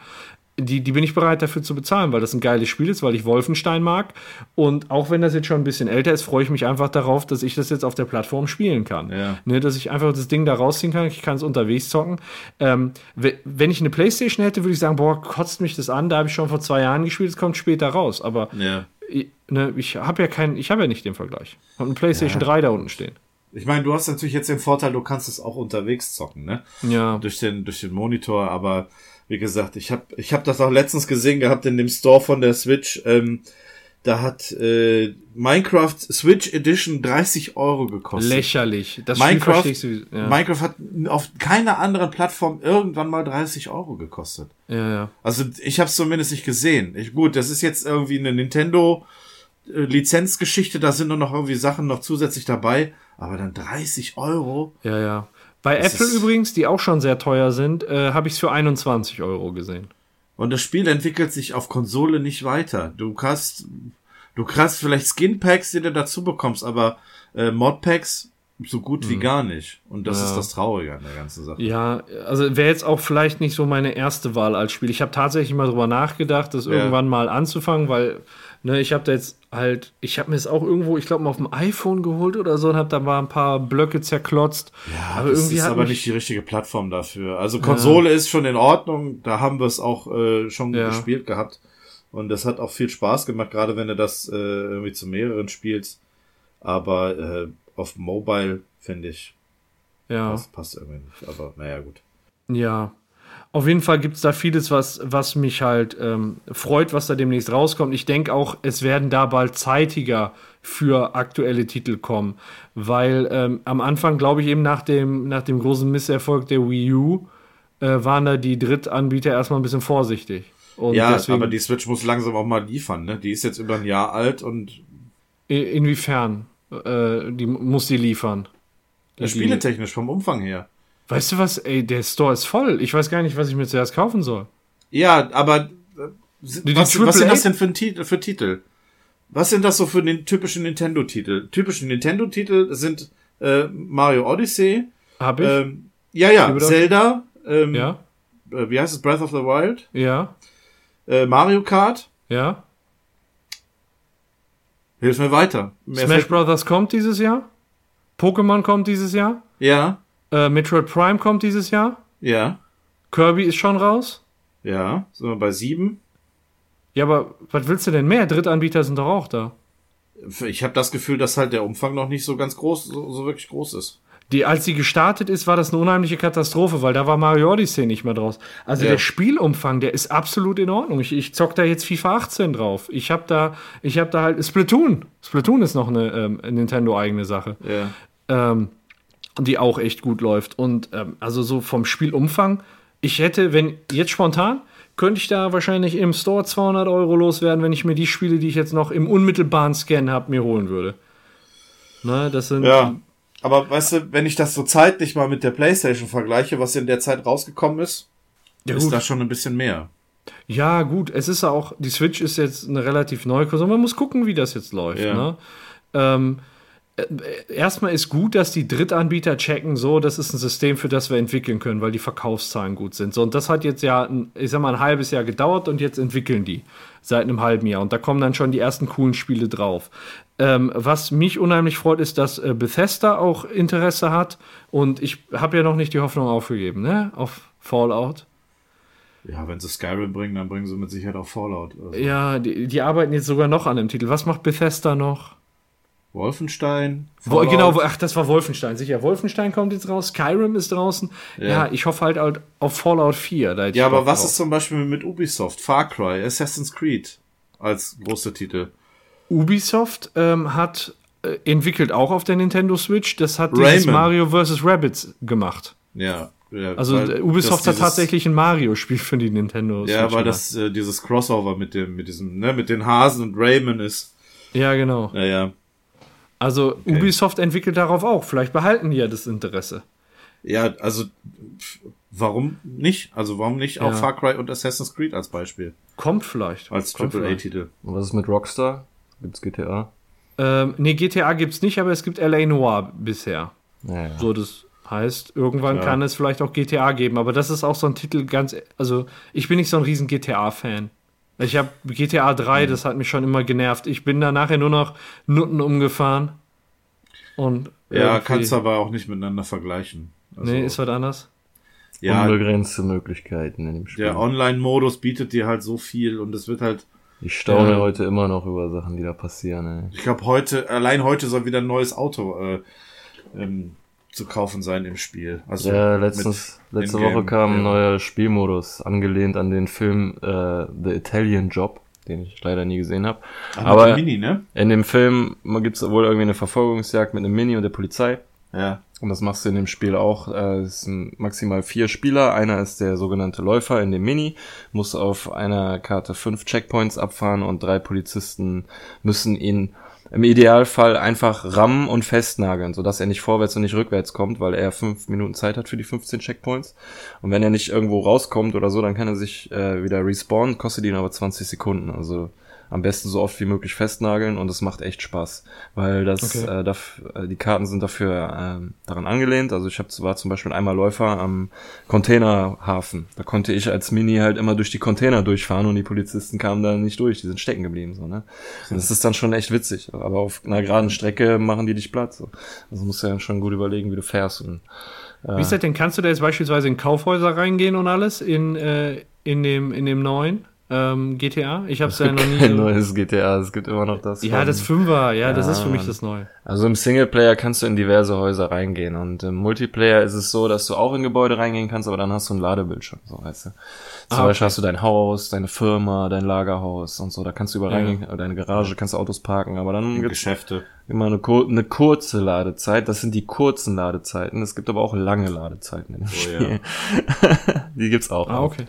die, die bin ich bereit dafür zu bezahlen, weil das ein geiles Spiel ist, weil ich Wolfenstein mag. Und auch wenn das jetzt schon ein bisschen älter ist, freue ich mich einfach darauf, dass ich das jetzt auf der Plattform spielen kann. Ja. Ne, dass ich einfach das Ding da rausziehen kann, ich kann es unterwegs zocken. Ähm, wenn ich eine Playstation hätte, würde ich sagen, boah, kotzt mich das an, da habe ich schon vor zwei Jahren gespielt, es kommt später raus. Aber ja. ich, ne, ich habe ja keinen, ich habe ja nicht den Vergleich. Und eine Playstation ja. 3 da unten stehen. Ich meine, du hast natürlich jetzt den Vorteil, du kannst es auch unterwegs zocken, ne? Ja. Durch den, durch den Monitor, aber wie gesagt, ich habe ich hab das auch letztens gesehen gehabt in dem Store von der Switch. Ähm, Da hat äh, Minecraft Switch Edition 30 Euro gekostet. Lächerlich. Das Minecraft, ich, ja. Minecraft hat auf keiner anderen Plattform irgendwann mal 30 Euro gekostet. ja, ja. Also ich habe es zumindest nicht gesehen. Ich, gut, das ist jetzt irgendwie eine Nintendo äh, Lizenzgeschichte, da sind nur noch irgendwie Sachen noch zusätzlich dabei, aber dann 30 Euro. Ja, ja. Bei Das Apple übrigens, die auch schon sehr teuer sind, äh, habe ich es für 21 Euro gesehen. Und das Spiel entwickelt sich auf Konsole nicht weiter. Du hast, du hast vielleicht Skinpacks, die du dazu bekommst, aber äh, Modpacks so gut wie gar nicht. Und das. Ja. ist das Traurige an der ganzen Sache. Ja, also wäre jetzt auch vielleicht nicht so meine erste Wahl als Spiel. Ich habe tatsächlich mal drüber nachgedacht, das Ja. irgendwann mal anzufangen, weil ne, ich habe da jetzt halt, ich habe mir es auch irgendwo, ich glaube mal auf dem iPhone geholt oder so und habe da mal ein paar Blöcke zerklotzt. Ja, aber das irgendwie ist aber nicht die richtige Plattform dafür. Also Konsole ist schon in Ordnung, da haben wir es auch äh, schon Ja. gespielt gehabt. Und das hat auch viel Spaß gemacht, gerade wenn du das äh, irgendwie zu mehreren spielst. Aber äh, auf Mobile finde ich, Ja. das passt irgendwie nicht. Aber naja, gut. Ja. Auf jeden Fall gibt es da vieles, was, was mich halt ähm, freut, was da demnächst rauskommt. Ich denke auch, es werden da bald zeitiger für aktuelle Titel kommen. Weil ähm, am Anfang, glaube ich, eben nach dem, nach dem großen Misserfolg der Wii U, äh, waren da die Drittanbieter erstmal ein bisschen vorsichtig. Und ja, deswegen, aber die Switch muss langsam auch mal liefern, ne? Die ist jetzt über ein Jahr alt und inwiefern äh, die muss die liefern? Die- spieletechnisch vom Umfang her. Weißt du was? Ey, der Store ist voll. Ich weiß gar nicht, was ich mir zuerst kaufen soll. Ja, aber äh, Die- die was, was sind das denn für, Titel, für Titel? Was sind das so für den typischen Nintendo-Titel? Typische Nintendo-Titel sind äh, Mario Odyssey, Hab ich? ähm, ja, ja, Zelda, ähm, ja, äh, wie heißt es, Breath of the Wild, ja, äh, Mario Kart, ja. hilf mir weiter. Mehr Smash Brothers kommt dieses Jahr. Pokémon kommt dieses Jahr. Ja, Äh, Metroid Prime kommt dieses Jahr. ja, Kirby ist schon raus. ja, sind wir bei sieben. Ja, aber was willst du denn mehr? Drittanbieter sind doch auch da. Ich habe das Gefühl, dass halt der Umfang noch nicht so ganz groß, so, so wirklich groß ist. Die, als sie gestartet ist, war das eine unheimliche Katastrophe, weil da war Mario Odyssey nicht mehr draus. Also Ja. der Spielumfang, der ist absolut in Ordnung. Ich, ich zock da jetzt FIFA 18 drauf. Ich habe da, ich habe da halt Splatoon. Splatoon ist noch eine ähm, Nintendo-eigene Sache. Ja. ähm, die auch echt gut läuft. Und ähm, also so vom Spielumfang, ich hätte, wenn jetzt spontan, könnte ich da wahrscheinlich im Store 200 Euro loswerden, wenn ich mir die Spiele, die ich jetzt noch im unmittelbaren Scan habe, mir holen würde. Ne, das sind. Ja. Aber weißt du, wenn ich das so zeitlich mal mit der Playstation vergleiche, was in der Zeit rausgekommen ist, Ja, ist da schon ein bisschen mehr. Ja, gut, es ist auch, die Switch ist jetzt eine relativ neue Konsole. Man muss gucken, wie das jetzt läuft. Ja. Ne? Ähm, äh, erstmal ist gut, dass die Drittanbieter checken, so, das ist ein System, für das wir entwickeln können, weil die Verkaufszahlen gut sind. So, und das hat jetzt ja, ein, ich sag mal, ein halbes Jahr gedauert und jetzt entwickeln die seit einem halben Jahr. Und da kommen dann schon die ersten coolen Spiele drauf. Ähm, was mich unheimlich freut, ist, dass äh, Bethesda auch Interesse hat. Und ich habe ja noch nicht die Hoffnung aufgegeben, ne? Auf Fallout. Ja, wenn sie Skyrim bringen, dann bringen sie mit Sicherheit auch Fallout. Also Ja, die, die arbeiten jetzt sogar noch an dem Titel. Was macht Bethesda noch? Wolfenstein. Wo, genau, ach, das war Wolfenstein, sicher. Wolfenstein kommt jetzt raus, Skyrim ist draußen. Ja, Ja. ich hoffe halt, halt auf Fallout 4. Da hätte Ja, aber was drauf. ist zum Beispiel mit Ubisoft? Far Cry, Assassin's Creed als große Titel. Ubisoft ähm, hat äh, entwickelt auch auf der Nintendo Switch. Das hat dieses. Mario vs. Rabbids gemacht. Ja. ja Also äh, Ubisoft hat tatsächlich ein Mario-Spiel für die Nintendo Ja, weil das äh, dieses Crossover mit dem, mit diesem, ne, mit den Hasen und Rayman ist. Ja, genau. Ja, ja. Also Ubisoft entwickelt darauf auch. Vielleicht behalten die ja das Interesse. Ja, also warum nicht? Also warum nicht auch Ja. Far Cry und Assassin's Creed als Beispiel? Kommt vielleicht. Als. AAA-Titel. Und was ist mit Rockstar? Gibt's GTA? Ähm, nee, GTA gibt's nicht, aber es gibt LA Noir bisher. Ja, ja. So, das heißt, irgendwann Ja. kann es vielleicht auch GTA geben, aber das ist auch so ein Titel ganz, also ich bin nicht so ein riesen GTA-Fan. Ich habe GTA 3, Mhm. das hat mich schon immer genervt. Ich bin da nachher nur noch Nutten umgefahren. Und Ja, kannst du aber auch nicht miteinander vergleichen. Also, Nee, ist was anderes. ja, Unbegrenzte Möglichkeiten in dem Spiel. der Online-Modus bietet dir halt so viel und es wird halt, ich staune Ja. heute immer noch über Sachen, die da passieren. Ey. ich glaube heute, allein heute soll wieder ein neues Auto äh, ähm, zu kaufen sein im Spiel. Also Ja, letztens, letzte Woche kam ein ja. neuer Spielmodus, angelehnt an den Film äh, The Italian Job. den ich leider nie gesehen habe. Aber Mini, ne? in dem Film gibt es wohl irgendwie eine Verfolgungsjagd mit einem Mini und der Polizei. Ja. Und das machst du in dem Spiel auch. Äh, es sind maximal vier Spieler. Einer ist der sogenannte Läufer in dem Mini, muss auf einer Karte fünf Checkpoints abfahren und drei Polizisten müssen ihn im Idealfall einfach rammen und festnageln, sodass er nicht vorwärts und nicht rückwärts kommt, weil er fünf Minuten Zeit hat für die 15 Checkpoints. Und wenn er nicht irgendwo rauskommt oder so, dann kann er sich äh, wieder respawnen, kostet ihn aber 20 Sekunden. Also am besten so oft wie möglich festnageln und es macht echt Spaß, weil das okay. äh, darf, äh, die Karten sind dafür äh, daran angelehnt. Also ich hab, war zum Beispiel einmal Läufer am Containerhafen. Da konnte ich als Mini halt immer durch die Container durchfahren und die Polizisten kamen da nicht durch, die sind stecken geblieben so ne. Und das ist dann schon echt witzig. Aber auf einer geraden Strecke machen die dich platt. So. Also musst du ja schon gut überlegen, wie du fährst und äh, wie ist das denn? Kannst du da jetzt beispielsweise in Kaufhäuser reingehen und alles in, äh, in, dem, in dem neuen? Ähm, GTA. Ich habe es ja noch nie. Kein neues GTA, es gibt immer noch das. Ja, von, das Fünfer, ja, ja, das ist für mich das Neue. Also im Singleplayer kannst du in diverse Häuser reingehen und im Multiplayer ist es so, dass du auch in Gebäude reingehen kannst, aber dann hast du einen Ladebildschirm, so weißt du. Zum ah, Beispiel hast du dein Haus, deine Firma, dein Lagerhaus und so, da kannst du überall ja. reingehen, deine Garage kannst du Autos parken, aber dann gibt's Geschäfte. Immer eine, eine kurze Ladezeit, das sind die kurzen Ladezeiten. Es gibt aber auch lange Ladezeiten in dem oh, Spiel. Ja. die gibt's auch. Ah, okay.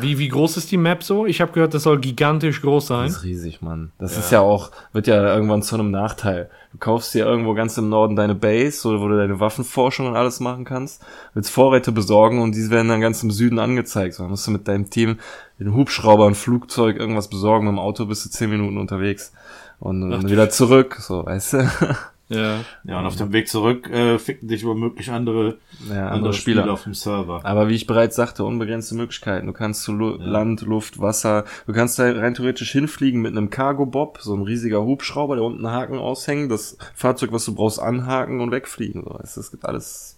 Wie, wie groß ist die Map so? Ich habe gehört, das soll gigantisch groß sein. Das ist riesig, Mann. Das ja. ist ja auch, wird ja irgendwann zu einem Nachteil. Du kaufst dir irgendwo ganz im Norden deine Base, wo du deine Waffenforschung und alles machen kannst, willst Vorräte besorgen und die werden dann ganz im Süden angezeigt. So, dann musst du mit deinem Team den Hubschrauber, ein Flugzeug, irgendwas besorgen. Mit dem Auto bist du zehn Minuten unterwegs. Und dann wieder zurück, so, weißt du. Ja. Ja, und auf dem Weg zurück äh, ficken dich womöglich andere, ja, andere, andere Spieler. Spieler auf dem Server. Aber wie ich bereits sagte, unbegrenzte Möglichkeiten. Du kannst zu Lu ja. Land, Luft, Wasser, du kannst da rein theoretisch hinfliegen mit einem Cargo-Bob, so ein riesiger Hubschrauber, der unten einen Haken aushängen, das Fahrzeug, was du brauchst, anhaken und wegfliegen. So, es gibt alles,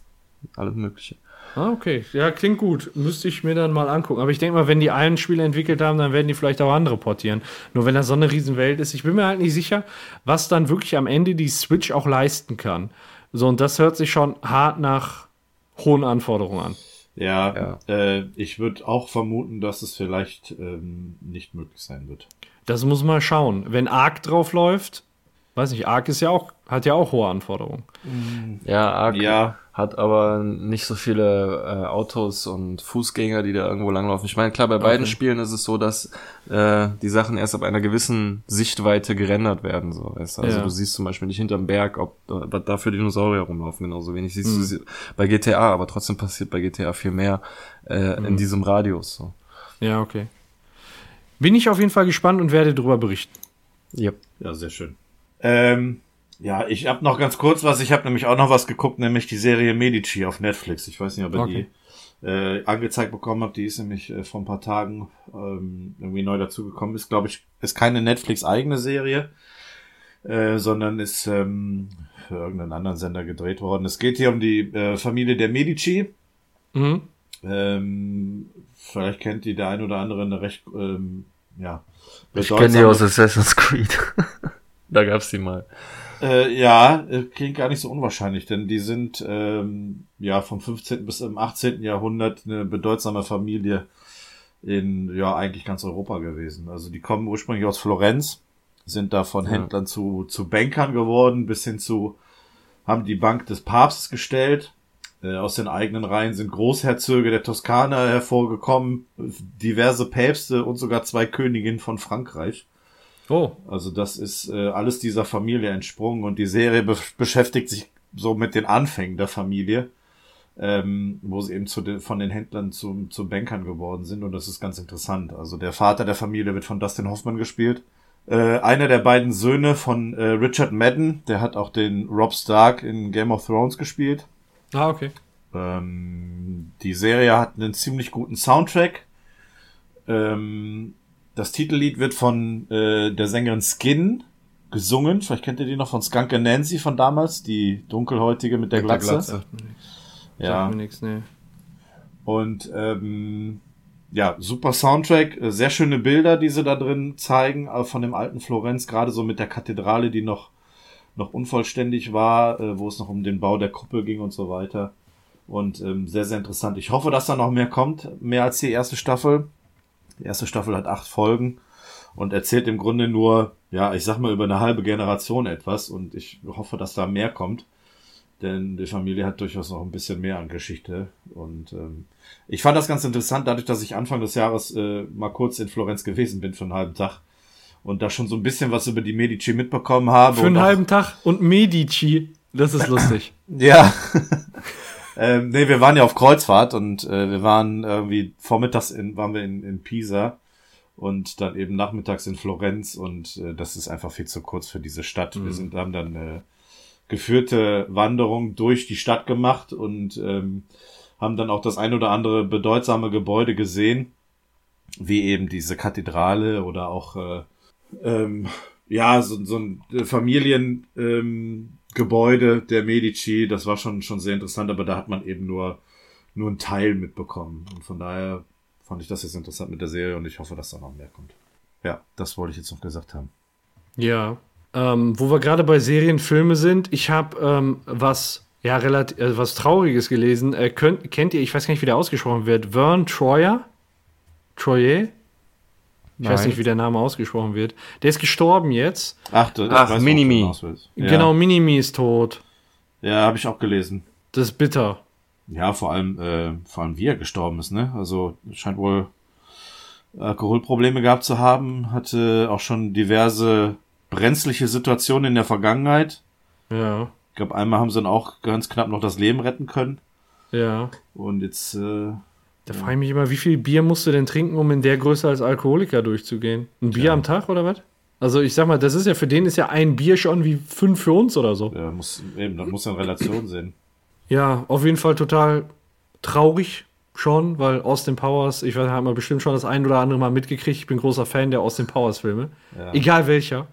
alles Mögliche. Ah, okay. Ja, klingt gut. Müsste ich mir dann mal angucken. Aber ich denke mal, wenn die einen Spiele entwickelt haben, dann werden die vielleicht auch andere portieren. Nur wenn das so eine Riesenwelt ist, ich bin mir halt nicht sicher, was dann wirklich am Ende die Switch auch leisten kann. So, und das hört sich schon hart nach hohen Anforderungen an. Ja, ja. Äh, ich würde auch vermuten, dass es vielleicht ähm, nicht möglich sein wird. Das muss man schauen. Wenn Arc drauf läuft, weiß nicht, Arc ist ja auch, hat ja auch hohe Anforderungen. Ja, Arc ja hat aber nicht so viele äh, Autos und Fußgänger, die da irgendwo langlaufen. Ich meine, klar, bei beiden okay. Spielen ist es so, dass äh, die Sachen erst ab einer gewissen Sichtweite gerendert werden. So, weißt? Also ja. du siehst zum Beispiel nicht hinterm Berg, ob, ob dafür Dinosaurier rumlaufen, genauso wenig siehst mhm. du bei GTA, aber trotzdem passiert bei GTA viel mehr äh, mhm. in diesem Radius. So. Ja, okay. Bin ich auf jeden Fall gespannt und werde darüber berichten. Yep. Ja, sehr schön. Ähm, ja, ich habe noch ganz kurz was. Ich habe nämlich auch noch was geguckt, nämlich die Serie Medici auf Netflix. Ich weiß nicht, ob ihr okay. die äh, angezeigt bekommen habt. Die ist nämlich äh, vor ein paar Tagen ähm, irgendwie neu dazugekommen. Ist, glaube ich, ist keine Netflix-eigene Serie, äh, sondern ist ähm, für irgendeinen anderen Sender gedreht worden. Es geht hier um die äh, Familie der Medici. Mhm. Ähm, vielleicht kennt die der ein oder andere eine recht, ähm, ja. Ich kenne die aus Assassin's Creed. da gab's die mal. Äh, ja, äh, klingt gar nicht so unwahrscheinlich, denn die sind ähm, ja vom 15. bis im 18. Jahrhundert eine bedeutsame Familie in ja eigentlich ganz Europa gewesen. Also die kommen ursprünglich aus Florenz, sind da von ja. Händlern zu, zu Bankern geworden, bis hin zu haben die Bank des Papstes gestellt. Äh, aus den eigenen Reihen sind Großherzöge der Toskana hervorgekommen, diverse Päpste und sogar zwei Königinnen von Frankreich. Oh. Also das ist äh, alles dieser Familie entsprungen und die Serie be beschäftigt sich so mit den Anfängen der Familie, ähm, wo sie eben zu den, von den Händlern zu, zu Bankern geworden sind und das ist ganz interessant. Also der Vater der Familie wird von Dustin Hoffman gespielt. Äh, einer der beiden Söhne von äh, Richard Madden, der hat auch den Rob Stark in Game of Thrones gespielt. Ah, okay. Ähm, die Serie hat einen ziemlich guten Soundtrack. Ähm, das Titellied wird von äh, der Sängerin Skin gesungen. Vielleicht kennt ihr die noch von Skunker Nancy von damals, die dunkelhäutige mit der Glatze. Der Glatze. Ja. Mir nix, nee. Und ähm, ja, super Soundtrack, äh, sehr schöne Bilder, die sie da drin zeigen, äh, von dem alten Florenz, gerade so mit der Kathedrale, die noch noch unvollständig war, äh, wo es noch um den Bau der Kuppel ging und so weiter. Und ähm, sehr, sehr interessant. Ich hoffe, dass da noch mehr kommt, mehr als die erste Staffel. Die erste Staffel hat acht Folgen. und erzählt im Grunde nur, ja, ich sag mal, über eine halbe Generation etwas und ich hoffe, dass da mehr kommt. Denn die Familie hat durchaus noch ein bisschen mehr an Geschichte. Und ähm, ich fand das ganz interessant, dadurch, dass ich Anfang des Jahres äh, mal kurz in Florenz gewesen bin für einen halben Tag und da schon so ein bisschen was über die Medici mitbekommen habe. Für einen halben Tag und Medici. Das ist lustig. Ja. ähm, nee, wir waren ja auf Kreuzfahrt und äh, wir waren irgendwie vormittags in, waren wir in, in Pisa und dann eben nachmittags in Florenz und äh, das ist einfach viel zu kurz für diese Stadt. Wir sind, haben dann äh, geführte Wanderung durch die Stadt gemacht und ähm, haben dann auch das ein oder andere bedeutsame Gebäude gesehen, wie eben diese Kathedrale oder auch äh, ähm, ja so, so ein Familien ähm, Gebäude der Medici. Das war schon schon sehr interessant, aber da hat man eben nur nur einen Teil mitbekommen und von daher fand ich das jetzt interessant mit der Serie und ich hoffe, dass da noch mehr kommt. Ja, das wollte ich jetzt noch gesagt haben. Ja. Ähm, wo wir gerade bei Serienfilme sind, ich habe ähm, was, ja, relativ, äh, was Trauriges gelesen. Äh, könnt, kennt ihr, ich weiß gar nicht, wie der ausgesprochen wird, Vern Troyer? Troyer? Ich weiß Nein. nicht, wie der Name ausgesprochen wird. Der ist gestorben jetzt. Ach, du, Ach, du Minimi. Ja. Genau, Minimi ist tot. Ja, habe ich auch gelesen. Das ist bitter. Ja, vor allem, äh, vor allem wie er gestorben ist, ne? Also scheint wohl Alkoholprobleme gehabt zu haben, hatte auch schon diverse brenzliche Situationen in der Vergangenheit. Ja, Ich glaube, einmal haben sie dann auch ganz knapp noch das Leben retten können. ja. Und jetzt, äh, Da frage ich mich immer, wie viel Bier musst du denn trinken, um in der Größe als Alkoholiker durchzugehen? Ein Bier am Tag oder was? Also ich sag mal, das ist ja für den ist ja ein Bier schon wie fünf für uns oder so. äh, muss eben, das muss in Relation sehen. Ja, auf jeden Fall total traurig schon, weil Austin Powers, ich weiß, haben wir bestimmt schon das ein oder andere Mal mitgekriegt. Ich bin großer Fan der Austin Powers Filme. Ja. Egal welcher.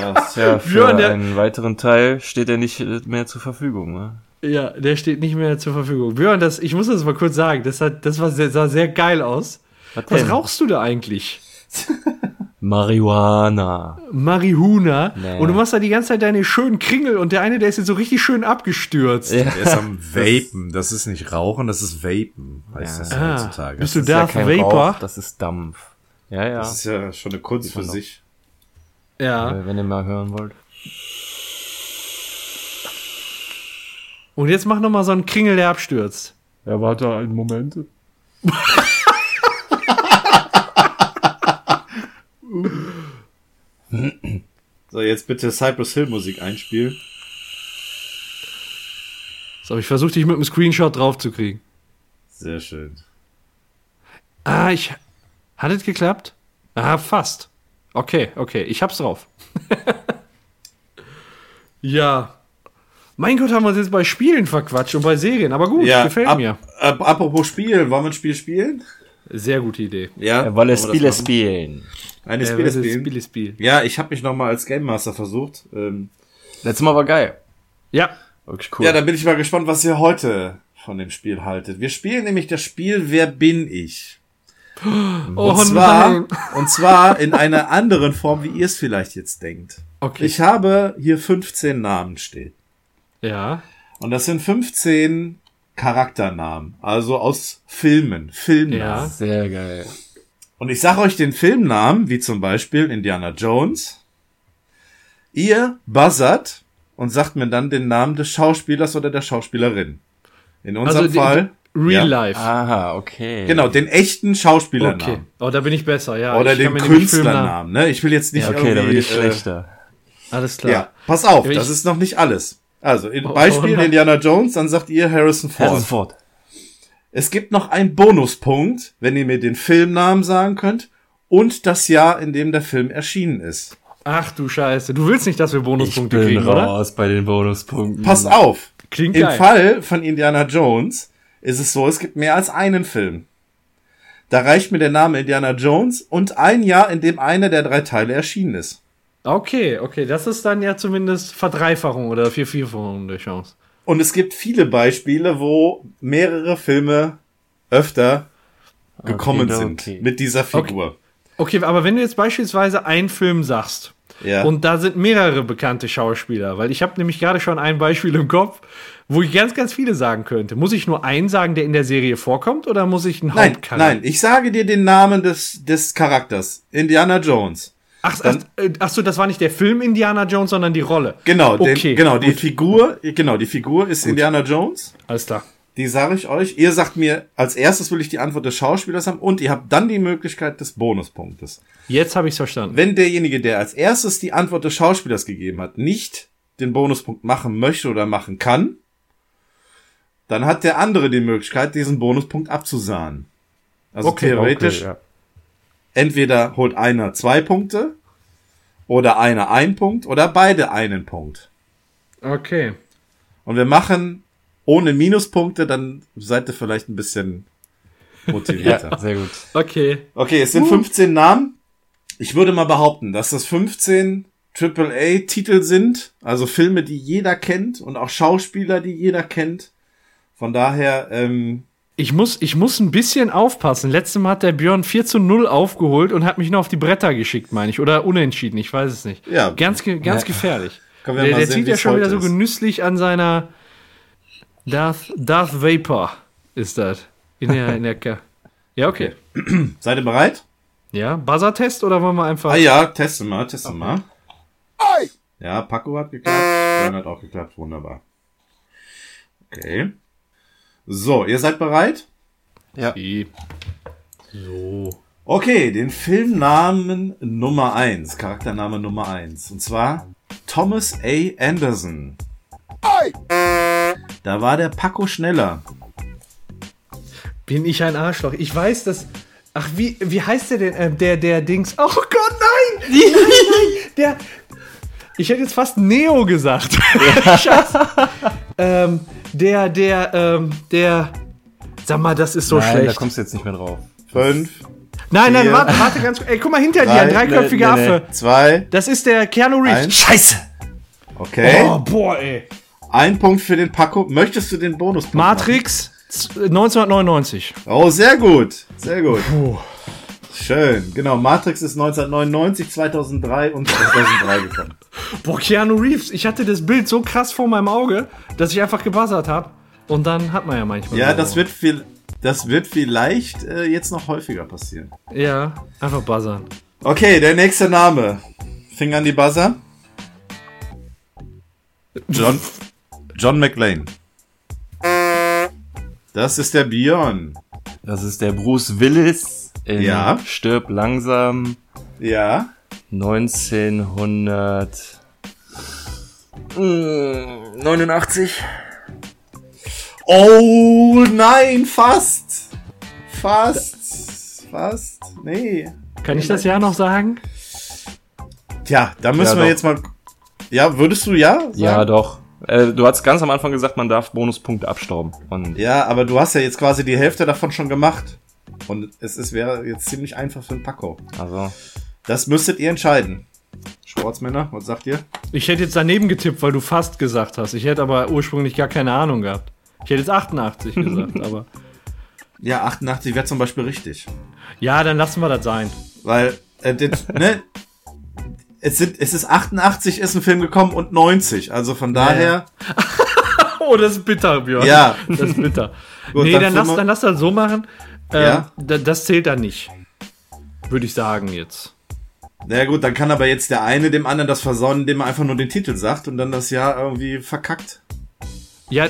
Ja, Tja, für Björn, einen weiteren Teil steht er nicht mehr zur Verfügung. Ne? Ja, der steht nicht mehr zur Verfügung. Björn, das, ich muss das mal kurz sagen, das, hat, das war sehr, sah sehr geil aus. Was denn? rauchst du da eigentlich? Marihuana. Marihuna. Nee. Und du machst da die ganze Zeit deine schönen Kringel und der eine, der ist jetzt so richtig schön abgestürzt. Ja. Der ist am Vapen. Das ist nicht Rauchen, das ist Vapen, heißt Ja. das Ah, heutzutage. bist du das, Das ist Darth ja kein Vapor? Rauch, das ist Dampf. Ja, ja. das ist ja schon eine Kunst für sich. Ja. Wenn ihr mal hören wollt. Und jetzt mach noch mal so einen Kringel, der abstürzt. Ja, warte einen Moment. So, jetzt bitte Cypress Hill Musik einspielen. So, ich versuche dich mit einem Screenshot draufzukriegen. Sehr schön. Ah, ich. Hat es geklappt? Ah, fast. Okay, okay, ich hab's drauf. ja. Mein Gott, haben wir uns jetzt bei Spielen verquatscht und bei Serien, aber gut, gefällt ab, mir. Ab, apropos Spielen, wollen wir ein Spiel spielen? Sehr gute Idee. Ja. Er wolle wollen wir Spiele spielen. Eine Äh, Spiele spielen. Spiele, Spiel. Ja, ich habe mich noch mal als Game Master versucht. Ähm, Letztes Mal war geil. Ja, Wirklich cool. Ja, da bin ich mal gespannt, was ihr heute von dem Spiel haltet. Wir spielen nämlich das Spiel Wer bin ich? oh und zwar, und zwar in einer anderen Form, wie ihr es vielleicht jetzt denkt. Okay. Ich habe hier 15 Namen stehen. Ja, Und das sind 15 Charakternamen, also aus Filmen, Filmnamen. Ja. Sehr geil. Und ich sage euch den Filmnamen, wie zum Beispiel Indiana Jones. Ihr buzzert und sagt mir dann den Namen des Schauspielers oder der Schauspielerin. In unserem Also Fall. Real ja, Life. Aha, okay. Genau, den echten Schauspielernamen. okay. Oh, da bin ich besser, ja. Oder ich den Künstlernamen. Ne? Ich will jetzt nicht Ja, okay, da bin irgendwie, ich schlechter. Alles klar. Ja, pass auf, ich- das ist noch nicht alles. Also, in Oh, Beispiel oh. Indiana Jones, dann sagt ihr Harrison Ford. Harrison Ford. Es gibt noch einen Bonuspunkt, wenn ihr mir den Filmnamen sagen könnt und das Jahr, in dem der Film erschienen ist. Ach du Scheiße. Du willst nicht, dass wir Ich Bonuspunkte bin kriegen, oder? raus bei den Bonuspunkten. Passt auf. Klingt Im geil. Fall von Indiana Jones ist es so, es gibt mehr als einen Film. Da reicht mir der Name Indiana Jones und ein Jahr, in dem einer der drei Teile erschienen ist. Okay, okay. Das ist dann ja zumindest Verdreifachung oder Vierfachung der Chance. Und es gibt viele Beispiele, wo mehrere Filme öfter gekommen Okay, sind okay. mit dieser Figur. Okay, aber wenn du jetzt beispielsweise einen Film sagst Ja. Und da sind mehrere bekannte Schauspieler, weil ich habe nämlich gerade schon ein Beispiel im Kopf, wo ich ganz, ganz viele sagen könnte. Muss ich nur einen sagen, der in der Serie vorkommt, oder muss ich einen Nein, Hauptcharakter? nein, ich sage dir den Namen des, des Charakters. Indiana Jones. Ach, ach, äh, ach so, das war nicht der Film Indiana Jones, sondern die Rolle. Genau, den, Okay, genau, die gut. Figur, genau, die Figur ist Indiana Jones. Alles klar. Die sage ich euch. Ihr sagt mir, als erstes will ich die Antwort des Schauspielers haben und ihr habt dann die Möglichkeit des Bonuspunktes. Jetzt habe ich es verstanden. Wenn derjenige, der als erstes die Antwort des Schauspielers gegeben hat, nicht den Bonuspunkt machen möchte oder machen kann, dann hat der andere die Möglichkeit, diesen Bonuspunkt abzusahnen. Also Okay, theoretisch, ja. Entweder holt einer zwei Punkte oder einer ein Punkt oder beide einen Punkt. Okay. Und wir machen ohne Minuspunkte, dann seid ihr vielleicht ein bisschen motivierter. ja, sehr gut. Okay. Okay, es sind 15 Namen. Ich würde mal behaupten, dass das 15 AAA-Titel sind, also Filme, die jeder kennt und auch Schauspieler, die jeder kennt. Von daher, ähm, Ich muss, ich muss ein bisschen aufpassen. Letztes Mal hat der Björn 4 zu 0 aufgeholt und hat mich noch auf die Bretter geschickt, meine ich. Oder unentschieden, ich weiß es nicht. Ja. Ganz, ge- ganz Ja. gefährlich. Wir Der, der sehen, zieht ja schon wieder heute so ist. genüsslich an seiner Darth, Darth Vapor ist das. In der, in der Ja, okay. seid ihr bereit? Ja, Buzzer-Test oder wollen wir einfach. Ah ja, teste mal, teste mal. Ja, Paco hat geklappt, Björn hat auch geklappt, wunderbar. Okay. So, ihr seid bereit? Ja. So. Okay, den Filmnamen Nummer eins, Charaktername Nummer eins, Und zwar Thomas A. Anderson. Da war der Paco schneller. Bin ich ein Arschloch? Ich weiß, dass. Ach, wie, wie heißt der denn? Äh, der, der Dings. Oh Gott, nein! nein, nein! Der. Ich hätte jetzt fast Neo gesagt. Scheiße. ähm, der, der, ähm, der. Sag mal, das ist so Nein, da schlecht. kommst du jetzt nicht mehr drauf. Fünf, Nein, nein, vier, warte, warte ganz kurz. Ey, guck mal hinter dir, ein drei, dreiköpfiger nee, nee, Affe. zwei, Das ist der Keanu Reeves. Eins. Scheiße! okay. Oh, boah, ey. Ein Punkt für den Paco. Möchtest du den Bonus? Matrix z- 1999. Oh, sehr gut. Sehr gut. Schön. Genau, Matrix ist 1999, 2003 und 2003 gekommen. Boah, Keanu Reeves. Ich hatte das Bild so krass vor meinem Auge, dass ich einfach gebuzzert habe. Und dann hat man ja manchmal. Ja, so. das wird viel, das wird vielleicht äh, jetzt noch häufiger passieren. Ja, einfach buzzern. Okay, der nächste Name. Finger an die Buzzer. John, John McLean. Das ist der Björn. Das ist der Bruce Willis in Ja. Stirb langsam Ja. 1989. Oh nein, fast. Fast. Fast. Nee. Kann ich das ja noch sagen? Tja, da müssen Ja, wir jetzt mal. Ja, würdest du ja? Sagen? Ja, doch. Äh, du hast ganz am Anfang gesagt, man darf Bonuspunkte abstauben. Und Ja, aber du hast ja jetzt quasi die Hälfte davon schon gemacht. Und es ist, wäre jetzt ziemlich einfach für den Paco. also, Das müsstet ihr entscheiden. Sportsmänner, was sagt ihr? Ich hätte jetzt daneben getippt, weil du fast gesagt hast. Ich hätte aber ursprünglich gar keine Ahnung gehabt. Ich hätte jetzt 88 gesagt, aber. Ja, 88 wäre zum Beispiel richtig. Ja, dann lassen wir das sein. Weil, äh, das, ne? Es, sind, es ist 88 ist ein Film gekommen und 90. Also von daher. Oh, das ist bitter, Björn. Ja. Das ist bitter. Gut, nee, dann dann, lass, dann lass das so machen. Ähm, Ja. da- Das zählt dann nicht. Würde ich sagen jetzt. Na ja, gut, dann kann aber jetzt der eine dem anderen das versauen, indem er einfach nur den Titel sagt und dann das Jahr irgendwie verkackt. Ja,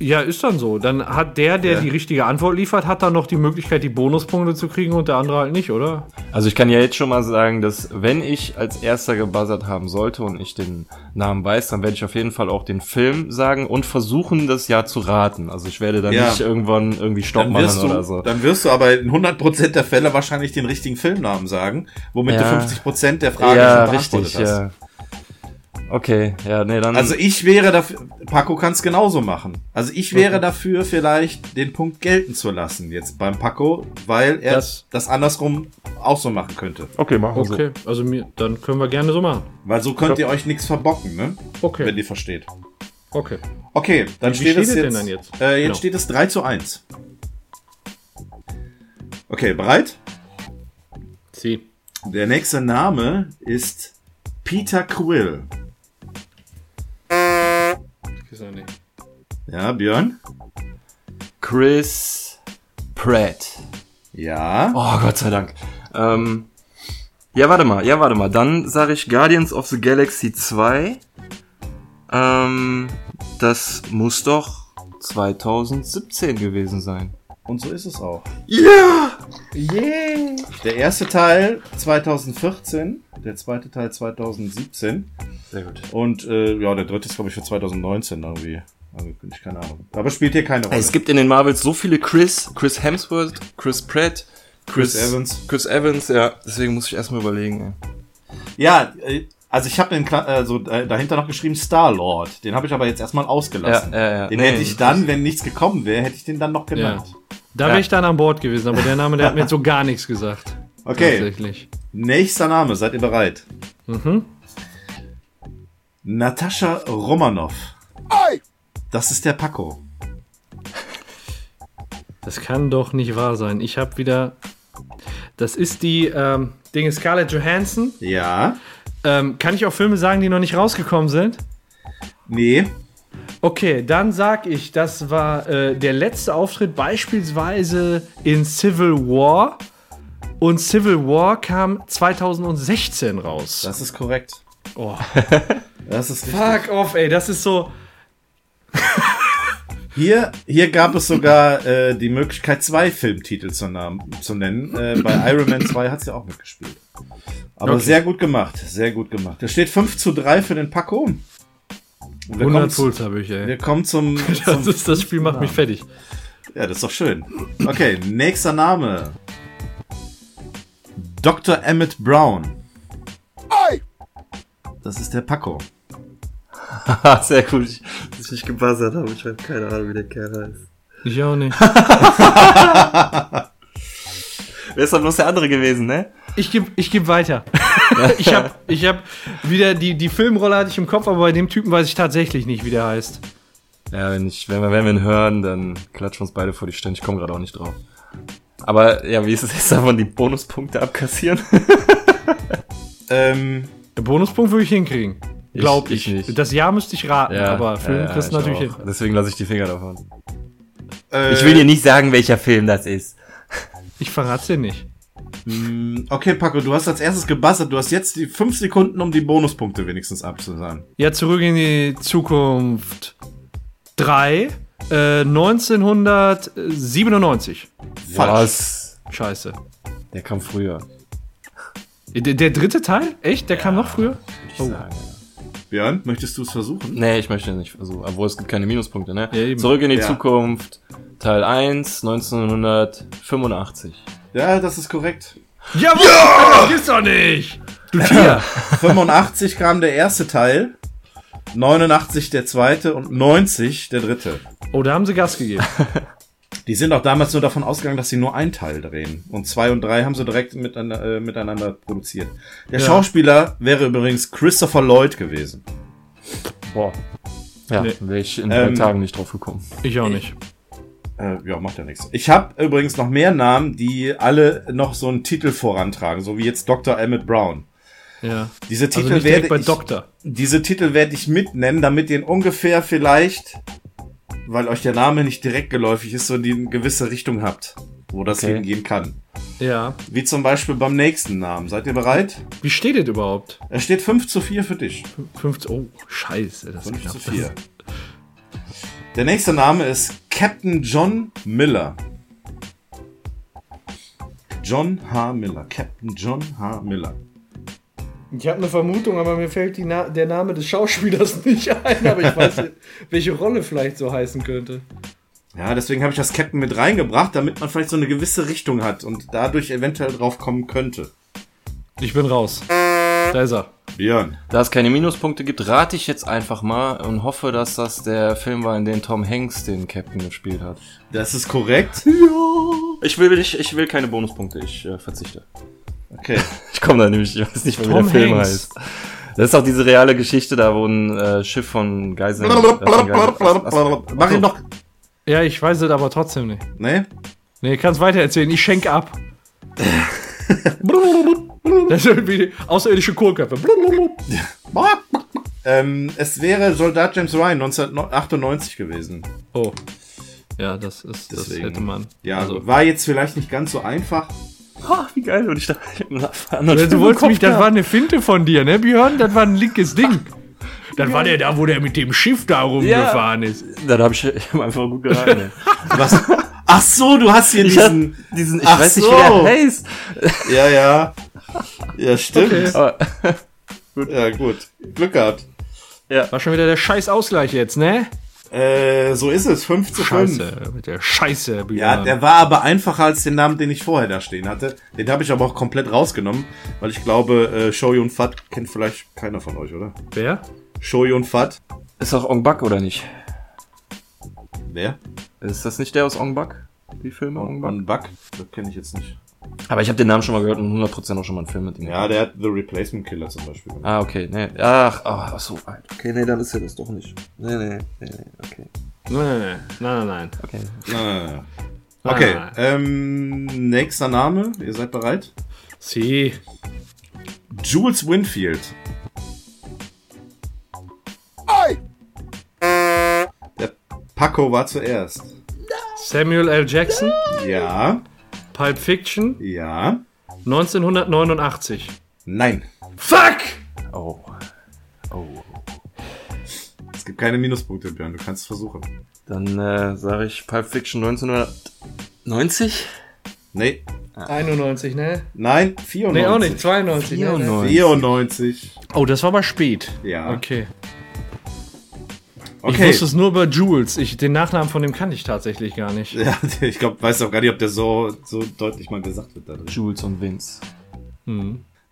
ja, ist dann so. Dann hat der, der Ja. die richtige Antwort liefert, hat dann noch die Möglichkeit, die Bonuspunkte zu kriegen und der andere halt nicht, oder? also ich kann ja jetzt schon mal sagen, dass wenn ich als erster gebuzzert haben sollte und ich den Namen weiß, dann werde ich auf jeden Fall auch den Film sagen und versuchen, das Jahr zu raten. Also ich werde dann Ja. nicht irgendwann irgendwie Stopp Dann wirst, machen du, oder so. dann wirst du aber in 100% der Fälle wahrscheinlich den richtigen Filmnamen sagen, womit Ja. du 50% der Frage ja, schon beantwortet richtig, hast. ja. Okay, ja, nee, dann. Also ich wäre dafür, Paco kann es genauso machen. Also ich wäre dafür vielleicht den Punkt gelten zu lassen jetzt beim Paco, weil er das, Das- andersrum auch so machen könnte. okay, machen wir Okay, also mir, dann können wir gerne so machen. Weil so könnt ihr euch nichts verbocken, ne? Okay. Wenn ihr versteht. Okay. Okay, dann Wie steht steht es es jetzt. denn dann jetzt? Äh, jetzt Genau. steht es 3 zu 1. Okay, bereit? Sie. Der nächste Name ist Peter Quill. Er nicht. Ja, Björn? Chris Pratt. Ja. Oh, Gott sei Dank. Ähm, ja, warte mal, ja, warte mal. Dann sage ich Guardians of the Galaxy 2. Ähm, das muss doch 2017 gewesen sein. Und so ist es auch. Ja! Yeah! Der erste Teil 2014, der zweite Teil 2017 Sehr gut. und äh, ja, der dritte ist glaube ich für 2019 irgendwie angekündigt, keine Ahnung. Aber spielt hier keine Rolle. Es gibt in den Marvels so viele Chris, Chris Hemsworth, Chris Pratt, Chris, Chris Evans. Chris Evans, ja. Deswegen muss ich erstmal überlegen. Ey. ja, äh, also ich habe den Kla- äh, so äh, dahinter noch geschrieben Star Lord. Den habe ich aber jetzt erstmal ausgelassen. Ja, ja, ja. Den Nee, hätte ich dann, wenn nichts gekommen wäre, hätte ich den dann noch genannt. Da wäre ich dann an Bord gewesen, aber der Name, der hat mir jetzt so gar nichts gesagt. Okay, Tatsächlich. nächster Name, seid ihr bereit? Mhm. Natascha Romanov. Das ist der Paco. Das kann doch nicht wahr sein. Ich habe wieder. Das ist die ähm, Dinge Scarlett Johansson. Ja. Ähm, kann ich auch Filme sagen, die noch nicht rausgekommen sind? Nee. Okay, dann sag ich, das war äh, der letzte Auftritt beispielsweise in Civil War. Und Civil War kam 2016 raus. Das ist korrekt. Oh. Das ist richtig. Fuck off, ey, das ist so. Hier, hier gab es sogar äh, die Möglichkeit, zwei Filmtitel zu, Namen, zu nennen. Äh, bei Iron Man 2 hat sie auch mitgespielt. Aber Okay. sehr gut gemacht, sehr gut gemacht. Da steht 5 zu 3 für den Paco. Und wir 100 kommen, zu- Puls habe ich, ey. wir kommen zum, Das, zum ist, das Spiel macht mich fertig. Ja, das ist doch schön. Okay, nächster Name. Dr. Emmett Brown. Das ist der Paco. Haha, Sehr gut. Ich, dass ich nicht gebuzzert habe. Ich habe keine Ahnung, wie der Kerl heißt. Ich auch nicht. Wer ist doch bloß der andere gewesen, ne? Ich gebe ich geb weiter. ich habe ich hab wieder die, die Filmrolle hatte ich im Kopf, aber bei dem Typen weiß ich tatsächlich nicht, wie der heißt. Ja, wenn, ich, wenn, wir, wenn wir ihn hören, dann klatschen wir uns beide vor die Stirn. Ich komme gerade auch nicht drauf. Aber ja, wie ist es jetzt davon, die Bonuspunkte abkassieren? Ähm, Der Bonuspunkt würde ich hinkriegen. Ich- Glaub ich ich. nicht. Das Jahr müsste ich raten, aber Film ja, kriegst du ich natürlich hin. auch. Deswegen lasse ich die Finger davon. äh, Ich will dir nicht sagen, welcher Film das ist. Ich verrat's dir nicht. mh, Okay, Paco, du hast als erstes gebuzzert. Du hast jetzt die 5 Sekunden, um die Bonuspunkte wenigstens abzusagen. Ja, zurück in die Zukunft 3, äh, 1997. Falsch. Was? Scheiße. Der kam früher. Der, der dritte Teil? Echt? Der kam noch früher? Würde ich sagen. Ja. Björn, möchtest du es versuchen? Nee, ich möchte nicht versuchen. Obwohl es gibt keine Minuspunkte, ne? Ja. Zurück in die Ja. Zukunft. Teil 1, 1985. Ja, das ist korrekt. Jawohl! Das gibt's doch nicht! Du Tier! 85 kam der erste Teil, 89 der zweite und 90 der dritte. Oh, da haben sie Gas gegeben. Die sind auch damals nur davon ausgegangen, dass sie nur einen Teil drehen. Und zwei und drei haben sie direkt miteinander, äh, miteinander produziert. Der Ja. Schauspieler wäre übrigens Christopher Lloyd gewesen. Boah. Ja, Nee. wäre ich in drei Ähm, Tagen nicht drauf gekommen. Ich auch nicht. Äh, ja, macht ja nichts. Ich habe übrigens noch mehr Namen, die alle noch so einen Titel vorantragen, so wie jetzt Dr. Emmett Brown. Ja. Diese Also Titel nicht werde ich, Doktor. diese Titel werde ich mitnennen, damit ihr ihn ungefähr vielleicht, weil euch der Name nicht direkt geläufig ist, so die eine gewisse Richtung habt, wo das Okay. hingehen kann. Ja. Wie zum Beispiel beim nächsten Namen. Seid ihr bereit? Wie steht das überhaupt? Es steht 5 zu 4 für dich. 15. Oh, scheiße. Das ist 5 knapp. zu 4. Der nächste Name ist Captain John Miller. John H. Miller. Captain John H. Miller. Ich habe eine Vermutung, aber mir fällt die Na der Name des Schauspielers nicht ein, aber ich weiß nicht, welche Rolle vielleicht so heißen könnte. Ja, deswegen habe ich das Captain mit reingebracht, damit man vielleicht so eine gewisse Richtung hat und dadurch eventuell drauf kommen könnte. Ich bin raus. Da ist er. Björn. Da es keine Minuspunkte gibt, rate ich jetzt einfach mal und hoffe, dass das der Film war, in dem Tom Hanks den Captain gespielt hat. Das ist korrekt. Ich will, ich, ich will keine Bonuspunkte, ich äh, verzichte. Okay. Ich komme da nämlich, ich weiß nicht, wie der Film Hanks. heißt. Das ist auch diese reale Geschichte, da wo ein äh, Schiff von Geiseln... äh, Mach ihn noch. Ja, ich weiß es aber trotzdem nicht. Ne? Nee, kannst weiter erzählen. Ich schenke ab. Das ist irgendwie außerirdische Kohlköpfe. Ähm, es wäre Soldat James Ryan 1998 gewesen. Oh. Ja, das ist, das Deswegen. hätte man. Ja, also. war jetzt vielleicht nicht ganz so einfach. Oh, wie geil. Und ich dachte, anderen Du wolltest mich, das war eine Finte von dir, ne, Björn? Das war ein linkes Ding. Das war der da, wo der mit dem Schiff da rumgefahren ist. Dann habe ich, ich hab einfach gut geraten. Was? Ach so, du hast hier Ich hab diesen. diesen, ich weiß nicht, so. wie der heißt. Ja, ja. Ja, stimmt. Okay. Aber, Ja, gut. Glück gehabt. War schon wieder der scheiß Ausgleich jetzt, ne? Äh, so ist es. 5 zu 5. Scheiße, mit der Scheiße, Björn. Ja, der war aber einfacher als den Namen, den ich vorher da stehen hatte. Den habe ich aber auch komplett rausgenommen, weil ich glaube, äh, Shoyun Fat kennt vielleicht keiner von euch, oder? Wer? Shoyun Fat. ist auch Ong Bak oder nicht? Wer? Ist das nicht der aus Ong Bak? Die Filme Ong Bak? Von Buck? Das kenne ich jetzt nicht. Aber ich habe den Namen schon mal gehört und 100% auch schon mal einen Film mit ihm. Ja, der hat The Replacement Killer zum Beispiel. gemacht. Ah, okay, nee. Ach, ach, ach so. Okay, nee, dann ist ja das doch nicht. Nee, nee, nee, nee, okay. Nein, nein, nein, nein, nein. Okay. Ah. Okay, Ah. ähm, nächster Name. Ihr seid bereit? Sie. Jules Winfield. Der Paco war zuerst. Samuel L. Jackson, Ja, Pulp Fiction, ja, 1989. nein. Fuck! Oh. Oh. Es gibt keine Minuspunkte, Björn. Du kannst es versuchen. Dann äh, sage ich Pulp Fiction 1990? Nee, 91, ne? nein, 94. Nee, auch nicht. 92. Ne? 94. 94. Oh, das war aber spät. Ja. Okay. Ich Okay. wusste es nur über Jules. Ich, den Nachnamen von dem kannte ich tatsächlich gar nicht. Ja, ich glaube, weiß auch gar nicht, ob der so, so deutlich mal gesagt wird da drin. Jules und Vince.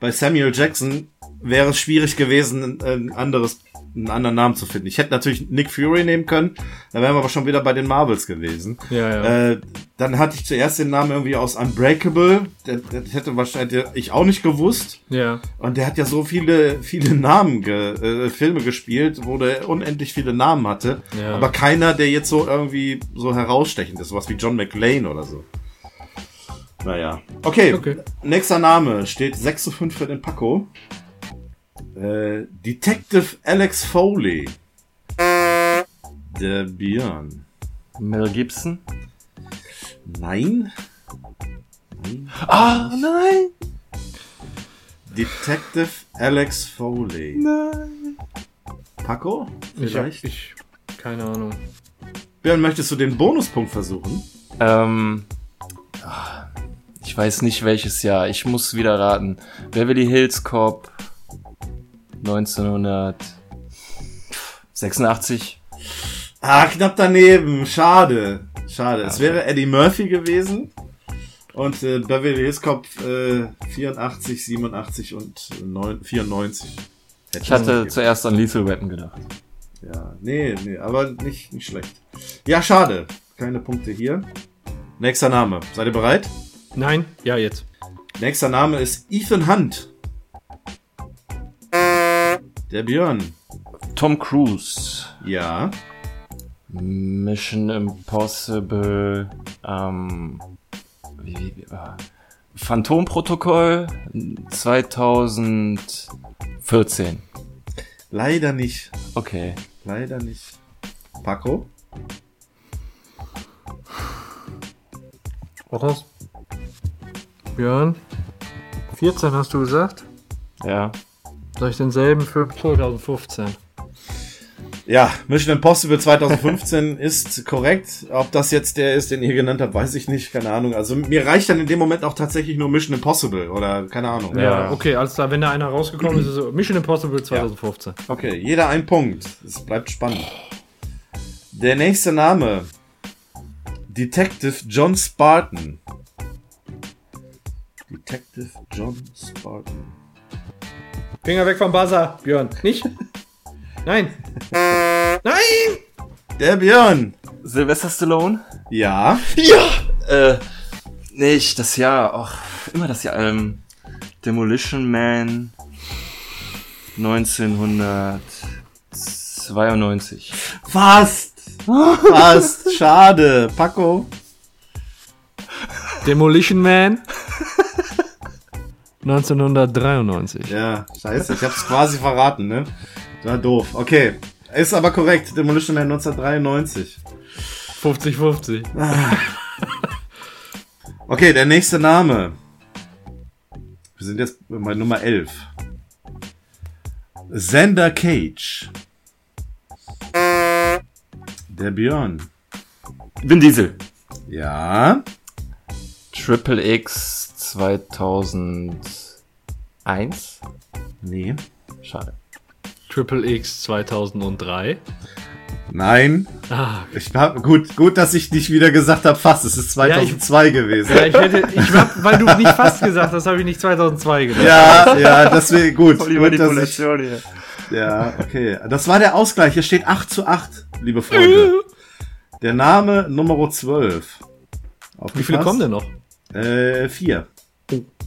Bei Samuel Jackson wäre es schwierig gewesen, ein anderes, einen anderen Namen zu finden. Ich hätte natürlich Nick Fury nehmen können, da wären wir aber schon wieder bei den Marvels gewesen. Ja, ja. Äh, dann hatte ich zuerst den Namen irgendwie aus Unbreakable, der, der hätte wahrscheinlich ich auch nicht gewusst. Ja. Und der hat ja so viele, viele Namen, ge, äh, Filme gespielt, wo der unendlich viele Namen hatte. Ja. Aber keiner, der jetzt so irgendwie so herausstechend ist, sowas wie John McLean oder so. Naja. Okay, Okay. nächster Name steht 6 zu 5 für den Paco. Äh, Detective Alex Foley. Der Björn. Mel Gibson? Nein. Ah, nein! Detective Alex Foley. Nein! Paco? Ich, Vielleicht? ich keine Ahnung. Björn, möchtest du den Bonuspunkt versuchen? Ähm. ah, Ich weiß nicht welches Jahr. Ich muss wieder raten. Beverly Hills Cop 1986. Ah, knapp daneben. Schade. Schade. Es wäre Eddie Murphy gewesen. Und äh, Beverly Hills Cop äh, 84, 87 und 9, 94. Hätte Ich hatte gegeben. zuerst an Lethal Weapon gedacht. Ja, nee, nee, aber nicht, nicht schlecht. Ja, schade. Keine Punkte hier. Nächster Name. Seid ihr bereit? Nein? Ja, jetzt. Nächster Name ist Ethan Hunt. Der Björn. Tom Cruise. Ja. Mission Impossible. Ähm, wie, wie, wie, äh, Phantomprotokoll 2014. Leider nicht. Okay. Leider nicht. Paco? Was hast Björn? 14 hast du gesagt? Ja. Soll ich denselben für 2015? Ja, Mission Impossible 2015 ist korrekt. Ob das jetzt der ist, den ihr genannt habt, weiß ich nicht. Keine Ahnung. Also mir reicht dann in dem Moment auch tatsächlich nur Mission Impossible oder keine Ahnung. Ja. Okay, alles klar. Wenn da einer rausgekommen ist, ist es so Mission Impossible 2015. Okay, jeder ein Punkt. Es bleibt spannend. Der nächste Name. Detective John Spartan. Detective John Spartan. Finger weg vom Buzzer, Björn. Nicht? Nein! Nein! Der Björn. Sylvester Stallone? Ja. Ja! Äh, nicht das Jahr. Och, immer das Jahr. Ähm, Demolition Man 1992. Fast. Fast. Schade. Paco. Demolition Man. 1993. Ja, scheiße, ich hab's quasi verraten, ne? War doof. Okay, ist aber korrekt. Demolition Man 1993. 50-50. Okay, der nächste Name. Wir sind jetzt bei Nummer 11. Xander Cage. Der Björn. Vin Diesel. Ja. Triple X 2001. Nee. Schade. Triple X 2003. Nein. Ah, Ich hab, gut, gut, dass ich nicht wieder gesagt habe, fast. Es ist 2002 gewesen. ja, ich hätte, ich hab, weil du nicht fast gesagt hast, habe ich nicht 2002 gedacht. Ja, ja, deswegen gut. Voll die gut dass ich, hier. ja, okay. Das war der Ausgleich. Hier steht 8 zu 8, liebe Freunde. Der Name Nummer 12. Wie viele kommen denn noch? Äh, vier.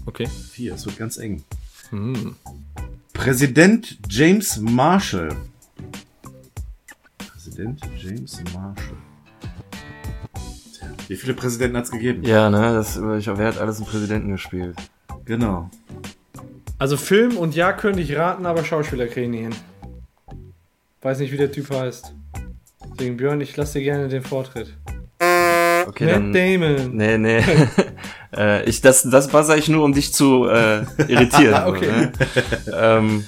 Okay. Vier, es wird ganz eng. Hm. Präsident James Marshall. Präsident James Marshall. Tja, wie viele Präsidenten hat's gegeben? Ja, ne, das, ich, wer hat alles einen Präsidenten gespielt? Genau. Also Film und ja könnte ich raten, aber Schauspieler kriegen nie hin. Weiß nicht, wie der Typ heißt. Deswegen Björn, ich lasse dir gerne den Vortritt. Okay, Matt dann. Damon. Nee, nee. äh, ich, das, das buzzer ich nur, um dich zu äh, irritieren. Okay. Ne? ähm,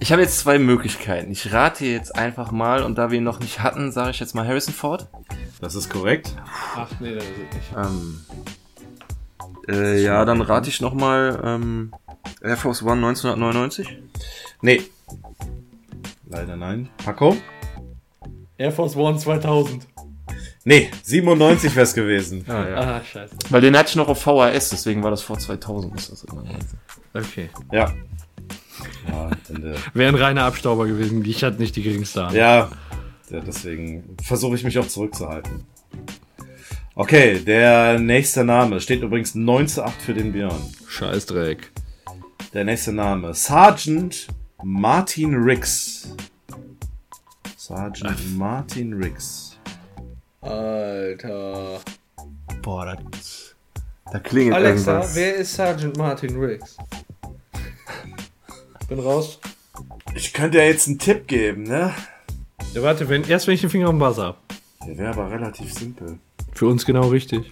ich habe jetzt zwei Möglichkeiten. Ich rate jetzt einfach mal, und da wir ihn noch nicht hatten, sage ich jetzt mal Harrison Ford. Das ist korrekt. Ach nee, das ist nicht. Ähm, äh, ja, dann rate ich nochmal ähm, Air Force One 1999. Nee. Leider nein. Paco? Air Force One 2000. Nee, 97 wär's gewesen. Ah, ja. Ah, scheiße. Weil den hatte ich noch auf VHS, deswegen war das vor 2000. Ist das immer. Okay. Ja. Ja, Wäre ein reiner Abstauber gewesen. Ich hatte nicht die geringste Ahnung. ja, ja deswegen versuche ich mich auch zurückzuhalten. Okay, der nächste Name steht übrigens 9 zu 8 für den Björn. Scheißdreck. Der nächste Name. Sergeant Martin Riggs. Sergeant Martin Riggs. Alter. Boah, das, da klingelt Alexa, irgendwas. wer ist Sergeant Martin Riggs? Bin raus. Ich könnte ja jetzt einen Tipp geben, ne? Ja, warte, wenn, erst wenn ich den Finger am Buzzer hab. Der wäre aber relativ simpel. Für uns genau richtig.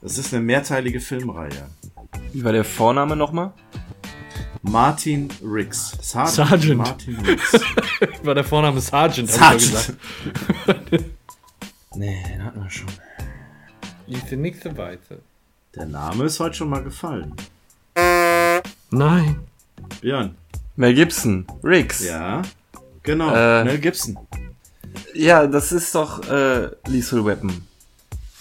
Das ist eine mehrteilige Filmreihe. Wie war der Vorname nochmal? Martin Riggs. Sergeant, Sergeant. Martin Riggs. War der Vorname Sergeant, hab ich Sergeant. gesagt. Nee, den hatten wir schon. Lies dir nichts weiter. Der Name ist heute schon mal gefallen. Nein. Björn. Mel Gibson. Riggs. Ja. Genau. Äh. Mel Gibson. Ja, das ist doch äh, Lethal Weapon.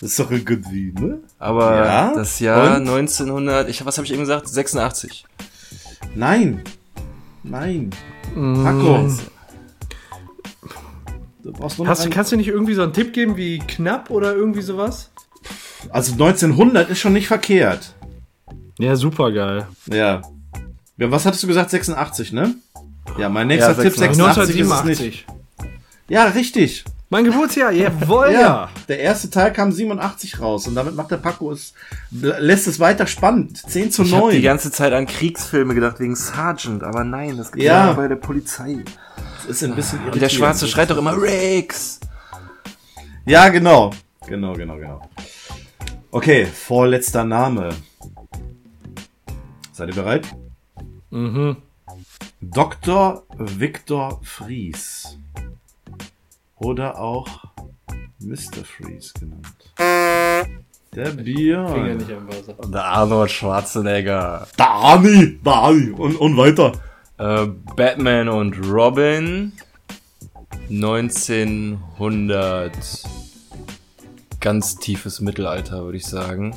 Das ist doch irgendwie, ne? Aber Ja? das Jahr Und? 1900, ich, was habe ich eben gesagt? 86. Nein. Nein. Paco. Brauchst nur noch Hast, einen- kannst du nicht irgendwie so einen Tipp geben wie knapp oder irgendwie sowas? Also 1900 ist schon nicht verkehrt. Ja, super geil. Ja. ja. Was hattest du gesagt? 86, ne? Ja, mein nächster Ja, Tipp 86. 86 ist es nicht. 1987. Ja, richtig. Mein Geburtsjahr, jawohl, Ja. ja. Der erste Teil kam 87 raus und damit macht der Paco es, lässt es weiter spannend. 10 zu Ich habe 9. die ganze Zeit an Kriegsfilme gedacht wegen Sergeant, aber nein, das gibt Ja. ja bei der Polizei. Ist ein bisschen Und der irritierend. Schwarze schreit doch immer Riggs. Ja, genau. Genau, genau, genau. Okay, vorletzter Name. Seid ihr bereit? Mhm. Dr. Viktor Fries. Oder auch Mr. Fries genannt. Der Finger Björn. nicht am Buzzer. Der Arnold Schwarzenegger. Dani, Dani. Und, und weiter. Äh, Batman und Robin. 1900. Ganz tiefes Mittelalter, würde ich sagen.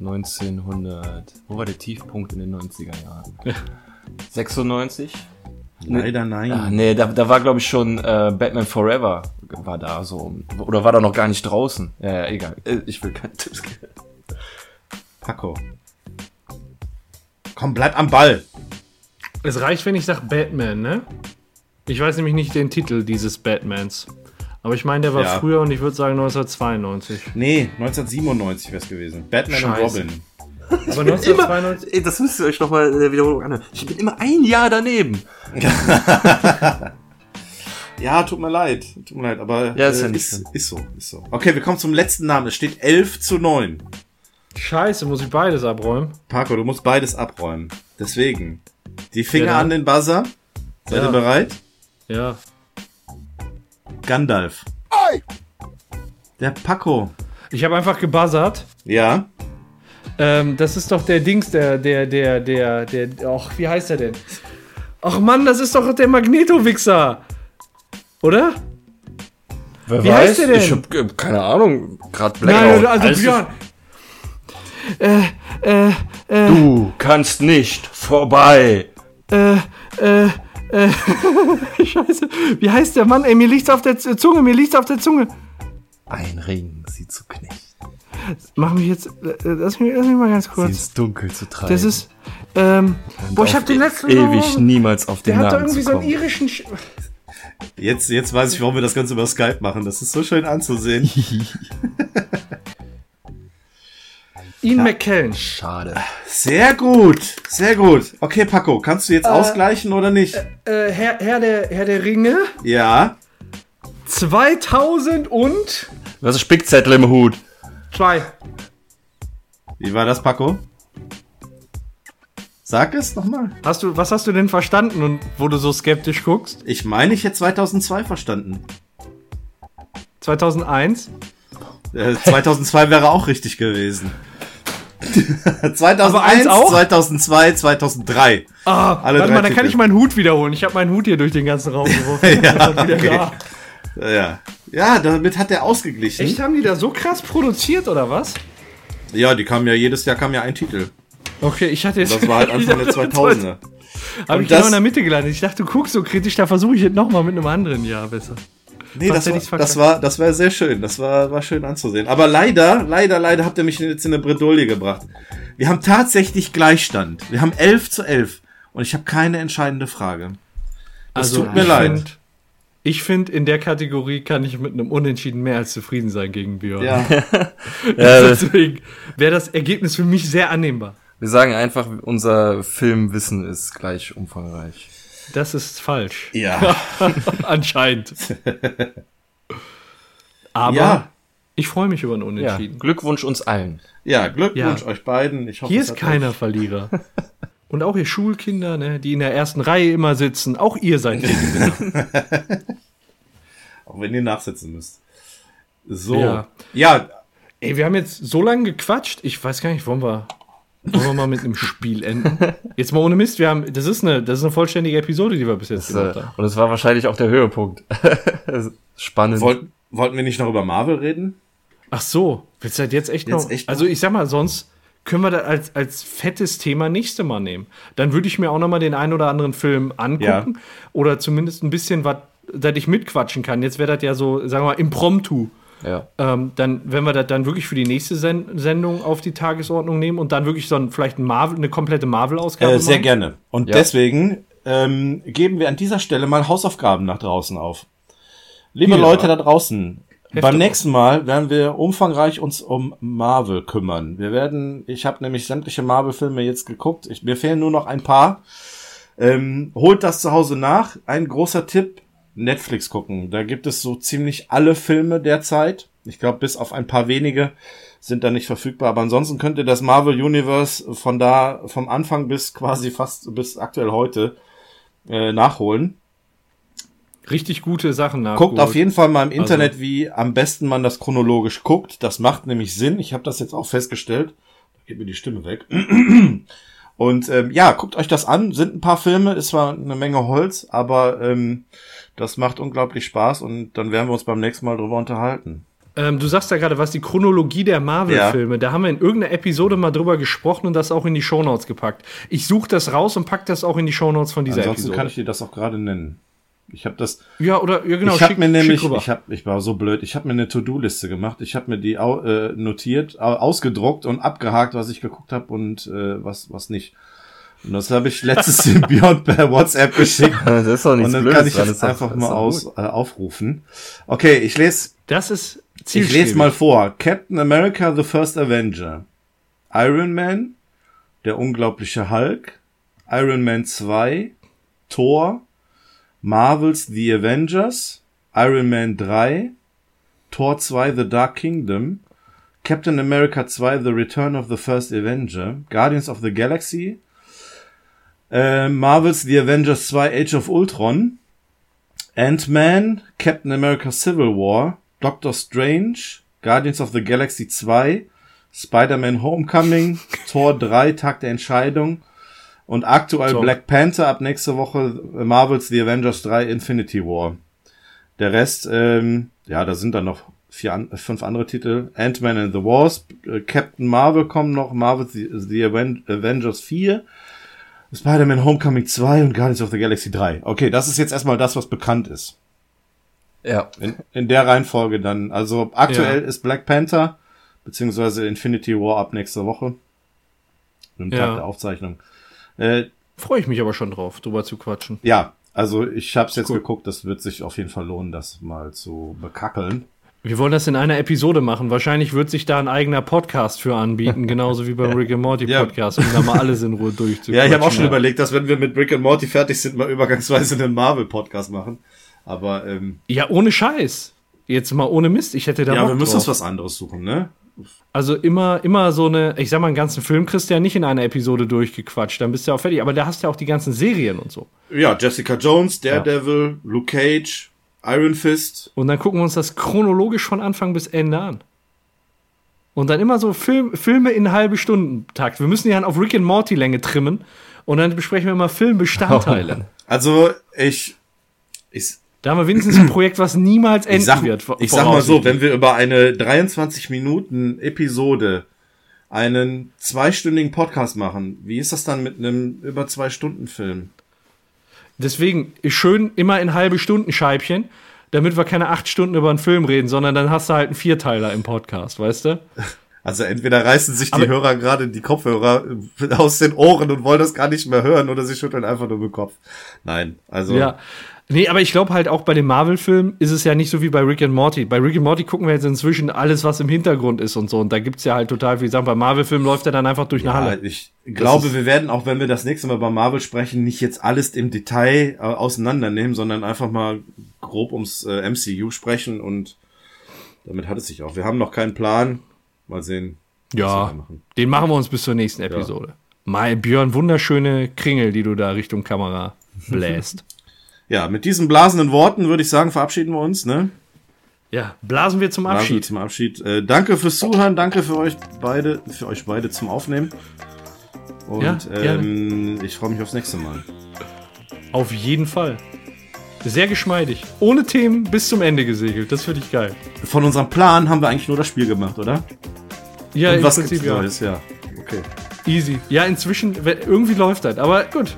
1900. Wo war der Tiefpunkt in den 90er Jahren? 96? Leider nein. Ah, nee, da, da war glaube ich schon äh, Batman Forever war da so. Oder war da noch gar nicht draußen? Ja, ja egal. Äh, Ich will keinen Tipps geben. Paco. Komm, bleib am Ball. Es reicht, wenn ich sage Batman, ne? Ich weiß nämlich nicht den Titel dieses Batmans. Aber ich meine, der war Ja. früher und ich würde sagen 1992. Nee, 1997 wär's gewesen. Batman Scheiße. und Robin. Aber 1992. Ey, das müsst ihr euch nochmal in der Wiederholung anhören. Ich bin immer ein Jahr daneben. Ja, tut mir leid. Tut mir leid, aber Ja, ist ja äh, nicht ist, ist so, ist so. Okay, wir kommen zum letzten Namen. Es steht 11 zu 9. Scheiße, muss ich beides abräumen? Paco, du musst beides abräumen. Deswegen. Die Finger Ja, dann. an den Buzzer. Seid Ja. ihr bereit? Ja. Gandalf. Der Paco. Ich habe einfach gebuzzert. Ja. Ähm, das ist doch der Dings, der, der, der, der, der, ach, wie heißt der denn? Ach Mann, das ist doch der Magneto-Wichser. Oder? Wer Wie heißt der denn? Ich hab äh, keine Ahnung. Gerade Nein, Blackout. also Alles- Björn. Äh, äh, äh, Du kannst nicht vorbei. äh, äh, äh, Scheiße. Wie heißt der Mann? Ey, mir liegt's auf der Z- Zunge, mir liegt's auf der Zunge. Ein Ring, sie zu knechten. Mach mich jetzt, äh, lass mich, lass mich mal ganz Sie kurz. ins Dunkel zu treiben. Das ist, ähm, boah, ich hab den letzten Ewig niemals auf den Der hat da Namen irgendwie zu so einen kommen. irischen. Sch Jetzt, jetzt weiß ich, warum wir das Ganze über Skype machen. Das ist so schön anzusehen. Ian McKellen. Schade. Sehr gut. Sehr gut. Okay, Paco, kannst du jetzt ausgleichen oder nicht? Äh, Herr, Herr, der, Herr der Ringe. Ja. 2000 und Was ist Spickzettel im Hut? zwei. Wie war das, Paco? Sag es nochmal. Hast du, was hast du denn verstanden und wo du so skeptisch guckst? Ich meine, ich hätte 2002 verstanden. 2001? Äh, 2002 wäre auch richtig gewesen. 2001, Aber eins auch? 2002, 2003. Ah, Alle warte mal, dann kann ich meinen Hut wiederholen. Ich habe meinen Hut hier durch den ganzen Raum geworfen. Ja, okay. da. Ja. Ja, damit hat er ausgeglichen. Echt, haben die da so krass produziert oder was? Ja, die kamen ja jedes Jahr kam ja ein Titel. Okay, ich hatte jetzt. Das war halt Anfang der 2000er. Habe Und ich genau in der Mitte gelandet. Ich dachte, du guckst so kritisch, da versuche ich jetzt nochmal mit einem anderen Jahr besser. Nee, das war, das war, das war sehr schön. Das war, war schön anzusehen. Aber leider, leider, leider habt ihr mich jetzt in eine Bredouille gebracht. Wir haben tatsächlich Gleichstand. Wir haben 11 zu 11. Und ich habe keine entscheidende Frage. Das tut mir ich leid. Find, ich finde, in der Kategorie kann ich mit einem Unentschieden mehr als zufrieden sein gegen Björn. Ja, Deswegen wäre das Ergebnis für mich sehr annehmbar. wir sagen einfach, unser Filmwissen ist gleich umfangreich. Das ist falsch. ja. Anscheinend. Aber Ja. ich freue mich über ein Ja, Unentschieden. Glückwunsch uns allen. Ja, Glückwunsch Ja. euch beiden. Ich hoffe, Hier ist keiner euch- Verlierer. Und auch ihr Schulkinder, ne, die in der ersten Reihe immer sitzen, auch ihr seid Gewinner. Auch wenn ihr nachsitzen müsst. So. Ja. Ja, Ey, wir haben jetzt so lange gequatscht. Ich weiß gar nicht, wollen wir, wollen wir mal mit einem Spiel enden? Jetzt mal ohne Mist, wir haben, das ist eine, das ist eine vollständige Episode, die wir bis jetzt Das, gemacht äh, haben. und es war wahrscheinlich auch der Höhepunkt. Spannend. wollt, wollten wir nicht noch über Marvel reden? Ach so, willst du das jetzt echt Jetzt noch? echt also ich sag mal, sonst können wir das als, als fettes Thema nächste Mal nehmen. Dann würde ich mir auch noch mal den einen oder anderen Film angucken oder zumindest ein bisschen was, dass ich mitquatschen kann. Jetzt wäre das ja so, sagen wir mal, impromptu. Ja. Ähm, dann, wenn wir das dann wirklich für die nächste Sen Sendung auf die Tagesordnung nehmen und dann wirklich so ein, vielleicht ein Marvel, eine komplette Marvel-Ausgabe Äh, sehr machen. gerne. Und Ja. deswegen ähm, geben wir an dieser Stelle mal Hausaufgaben nach draußen auf. Liebe Hier. Leute da draußen, Hefte beim nächsten Mal werden wir umfangreich uns um Marvel kümmern. Wir werden, ich habe nämlich sämtliche Marvel-Filme jetzt geguckt. Ich, mir fehlen nur noch ein paar. Ähm, holt das zu Hause nach. Ein großer Tipp, Netflix gucken. Da gibt es so ziemlich alle Filme derzeit. Ich glaube, bis auf ein paar wenige sind da nicht verfügbar. Aber ansonsten könnt ihr das Marvel Universe von da, vom Anfang bis quasi fast bis aktuell heute äh, nachholen. Richtig gute Sachen nach. Guckt auf jeden Fall mal Also im Internet, wie am besten man das chronologisch guckt. Das macht nämlich Sinn. Ich habe das jetzt auch festgestellt. Da geht mir die Stimme weg. Und ähm, ja, guckt euch das an. Sind ein paar Filme, ist zwar eine Menge Holz, aber ähm, das macht unglaublich Spaß und dann werden wir uns beim nächsten Mal drüber unterhalten. Ähm, du sagst ja gerade, was die Chronologie der Marvel-Filme, da haben wir in irgendeiner Episode mal drüber gesprochen und das auch in die Shownotes gepackt. Ich suche das raus und pack das auch in die Shownotes von dieser Ansonsten Episode. kann ich dir das auch gerade nennen. Ich habe das ja, oder ja, genau, ich habe mir nämlich, ich habe, ich war so blöd, ich habe mir eine To-Do-Liste gemacht. Ich habe mir die au, äh, notiert, au, ausgedruckt und abgehakt, was ich geguckt habe und äh, was was nicht. Und das habe ich letztes dem Beyond per WhatsApp geschickt. Das ist doch nichts Und dann Blödes kann ich doch- einfach mal aus, äh, aufrufen. Okay, ich lese, das ist ich lese mal vor. Captain America: The First Avenger, Iron Man, Der unglaubliche Hulk, Iron Man 2, Thor, Marvels The Avengers, Iron Man 3, Thor 2 The Dark Kingdom, Captain America 2 The Return of the First Avenger, Guardians of the Galaxy, äh, Marvels The Avengers 2 Age of Ultron, Ant-Man, Captain America Civil War, Doctor Strange, Guardians of the Galaxy 2, Spider-Man Homecoming, Thor 3 Tag der Entscheidung und aktuell So. Black Panther ab nächste Woche äh, Marvels The Avengers 3 Infinity War. Der Rest, ähm, ja, da sind dann noch vier, fünf andere Titel. Ant-Man and the Wasp, äh, Captain Marvel kommen noch, Marvel The, the Aven Avengers 4, Spider-Man Homecoming 2 und Guardians of the Galaxy 3. Okay, das ist jetzt erstmal das, was bekannt ist. Ja. In, in der Reihenfolge dann. Also aktuell Ja. ist Black Panther, beziehungsweise Infinity War ab nächster Woche. Im Ja. Tag der Aufzeichnung. Äh, Freue ich mich aber schon drauf, drüber zu quatschen. ja, also ich habe es jetzt Cool. geguckt, das wird sich auf jeden Fall lohnen, das mal zu bekackeln. Wir wollen das in einer Episode machen. Wahrscheinlich wird sich da ein eigener Podcast für anbieten, genauso wie beim Rick and Morty Ja. Podcast, um da mal alles in Ruhe durchzuquatschen. Ja, ich habe auch schon überlegt, dass wenn wir mit Rick and Morty fertig sind, mal übergangsweise einen Marvel-Podcast machen. Aber ähm, Ja, ohne Scheiß. Jetzt mal ohne Mist. Ich hätte da ja, Bock wir müssen drauf. uns was anderes suchen, ne? Also immer, immer so eine, ich sag mal, einen ganzen Film kriegst du ja nicht in einer Episode durchgequatscht, dann bist du ja auch fertig. Aber da hast du ja auch die ganzen Serien und so. Ja, Jessica Jones, Daredevil, Luke Cage, Iron Fist. Und dann gucken wir uns das chronologisch von Anfang bis Ende an. Und dann immer so Film, Filme in halbe Stundentakt. Wir müssen die dann auf Rick and Morty Länge trimmen. Und dann besprechen wir mal Filmbestandteile. Also ich, ich, Da haben wir wenigstens ein Projekt, was niemals enden ich sag, wird. ich sag mal so, wenn wir über eine 23 Minuten Episode einen zweistündigen Podcast machen, wie ist das dann mit einem über zwei Stunden Film? Deswegen schön immer in halbe Stunden Scheibchen, damit wir keine acht Stunden über einen Film reden, sondern dann hast du halt einen Vierteiler im Podcast, weißt du? Also entweder reißen sich die Aber- Hörer gerade die Kopfhörer aus den Ohren und wollen das gar nicht mehr hören oder sie schütteln einfach nur den Kopf. Nein, also Ja. Nee, aber ich glaube halt auch bei den Marvel-Filmen ist es ja nicht so wie bei Rick and Morty. Bei Rick and Morty gucken wir jetzt inzwischen alles, was im Hintergrund ist und so. Und da gibt's ja halt total viel Sachen. Bei Marvel-Filmen läuft er dann einfach durch eine Ja, Halle. ich glaube, wir werden auch, wenn wir das nächste Mal bei Marvel sprechen, nicht jetzt alles im Detail äh, auseinandernehmen, sondern einfach mal grob ums äh, MCU sprechen und damit hat es sich auch. Wir haben noch keinen Plan. Mal sehen. was wir Ja, machen. den machen wir uns bis zur nächsten Episode. Mai, Björn, wunderschöne Kringel, die du da Richtung Kamera bläst. Ja, mit diesen blasenden Worten würde ich sagen, verabschieden wir uns, ne? ja, blasen wir zum Blasen wir Abschied. Zum Abschied. Äh, danke fürs Zuhören, danke für euch beide, für euch beide zum Aufnehmen. Und Ja, ähm, ich freue mich aufs nächste Mal. Auf jeden Fall. Sehr geschmeidig. Ohne Themen bis zum Ende gesegelt. Das finde ich geil. Von unserem Plan haben wir eigentlich nur das Spiel gemacht, oder? Ja, Und im was Prinzip gibt's ja. Neues? Ja, okay. Easy. Ja, inzwischen, irgendwie läuft das, aber gut.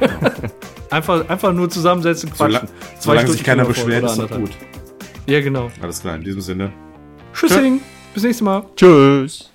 einfach, einfach nur zusammensetzen, quatschen. Sola solange sich keiner beschwert, ist gut. Ja, genau. Alles klar, in diesem Sinne. Tschüssing. Bis nächstes Mal. Tschüss.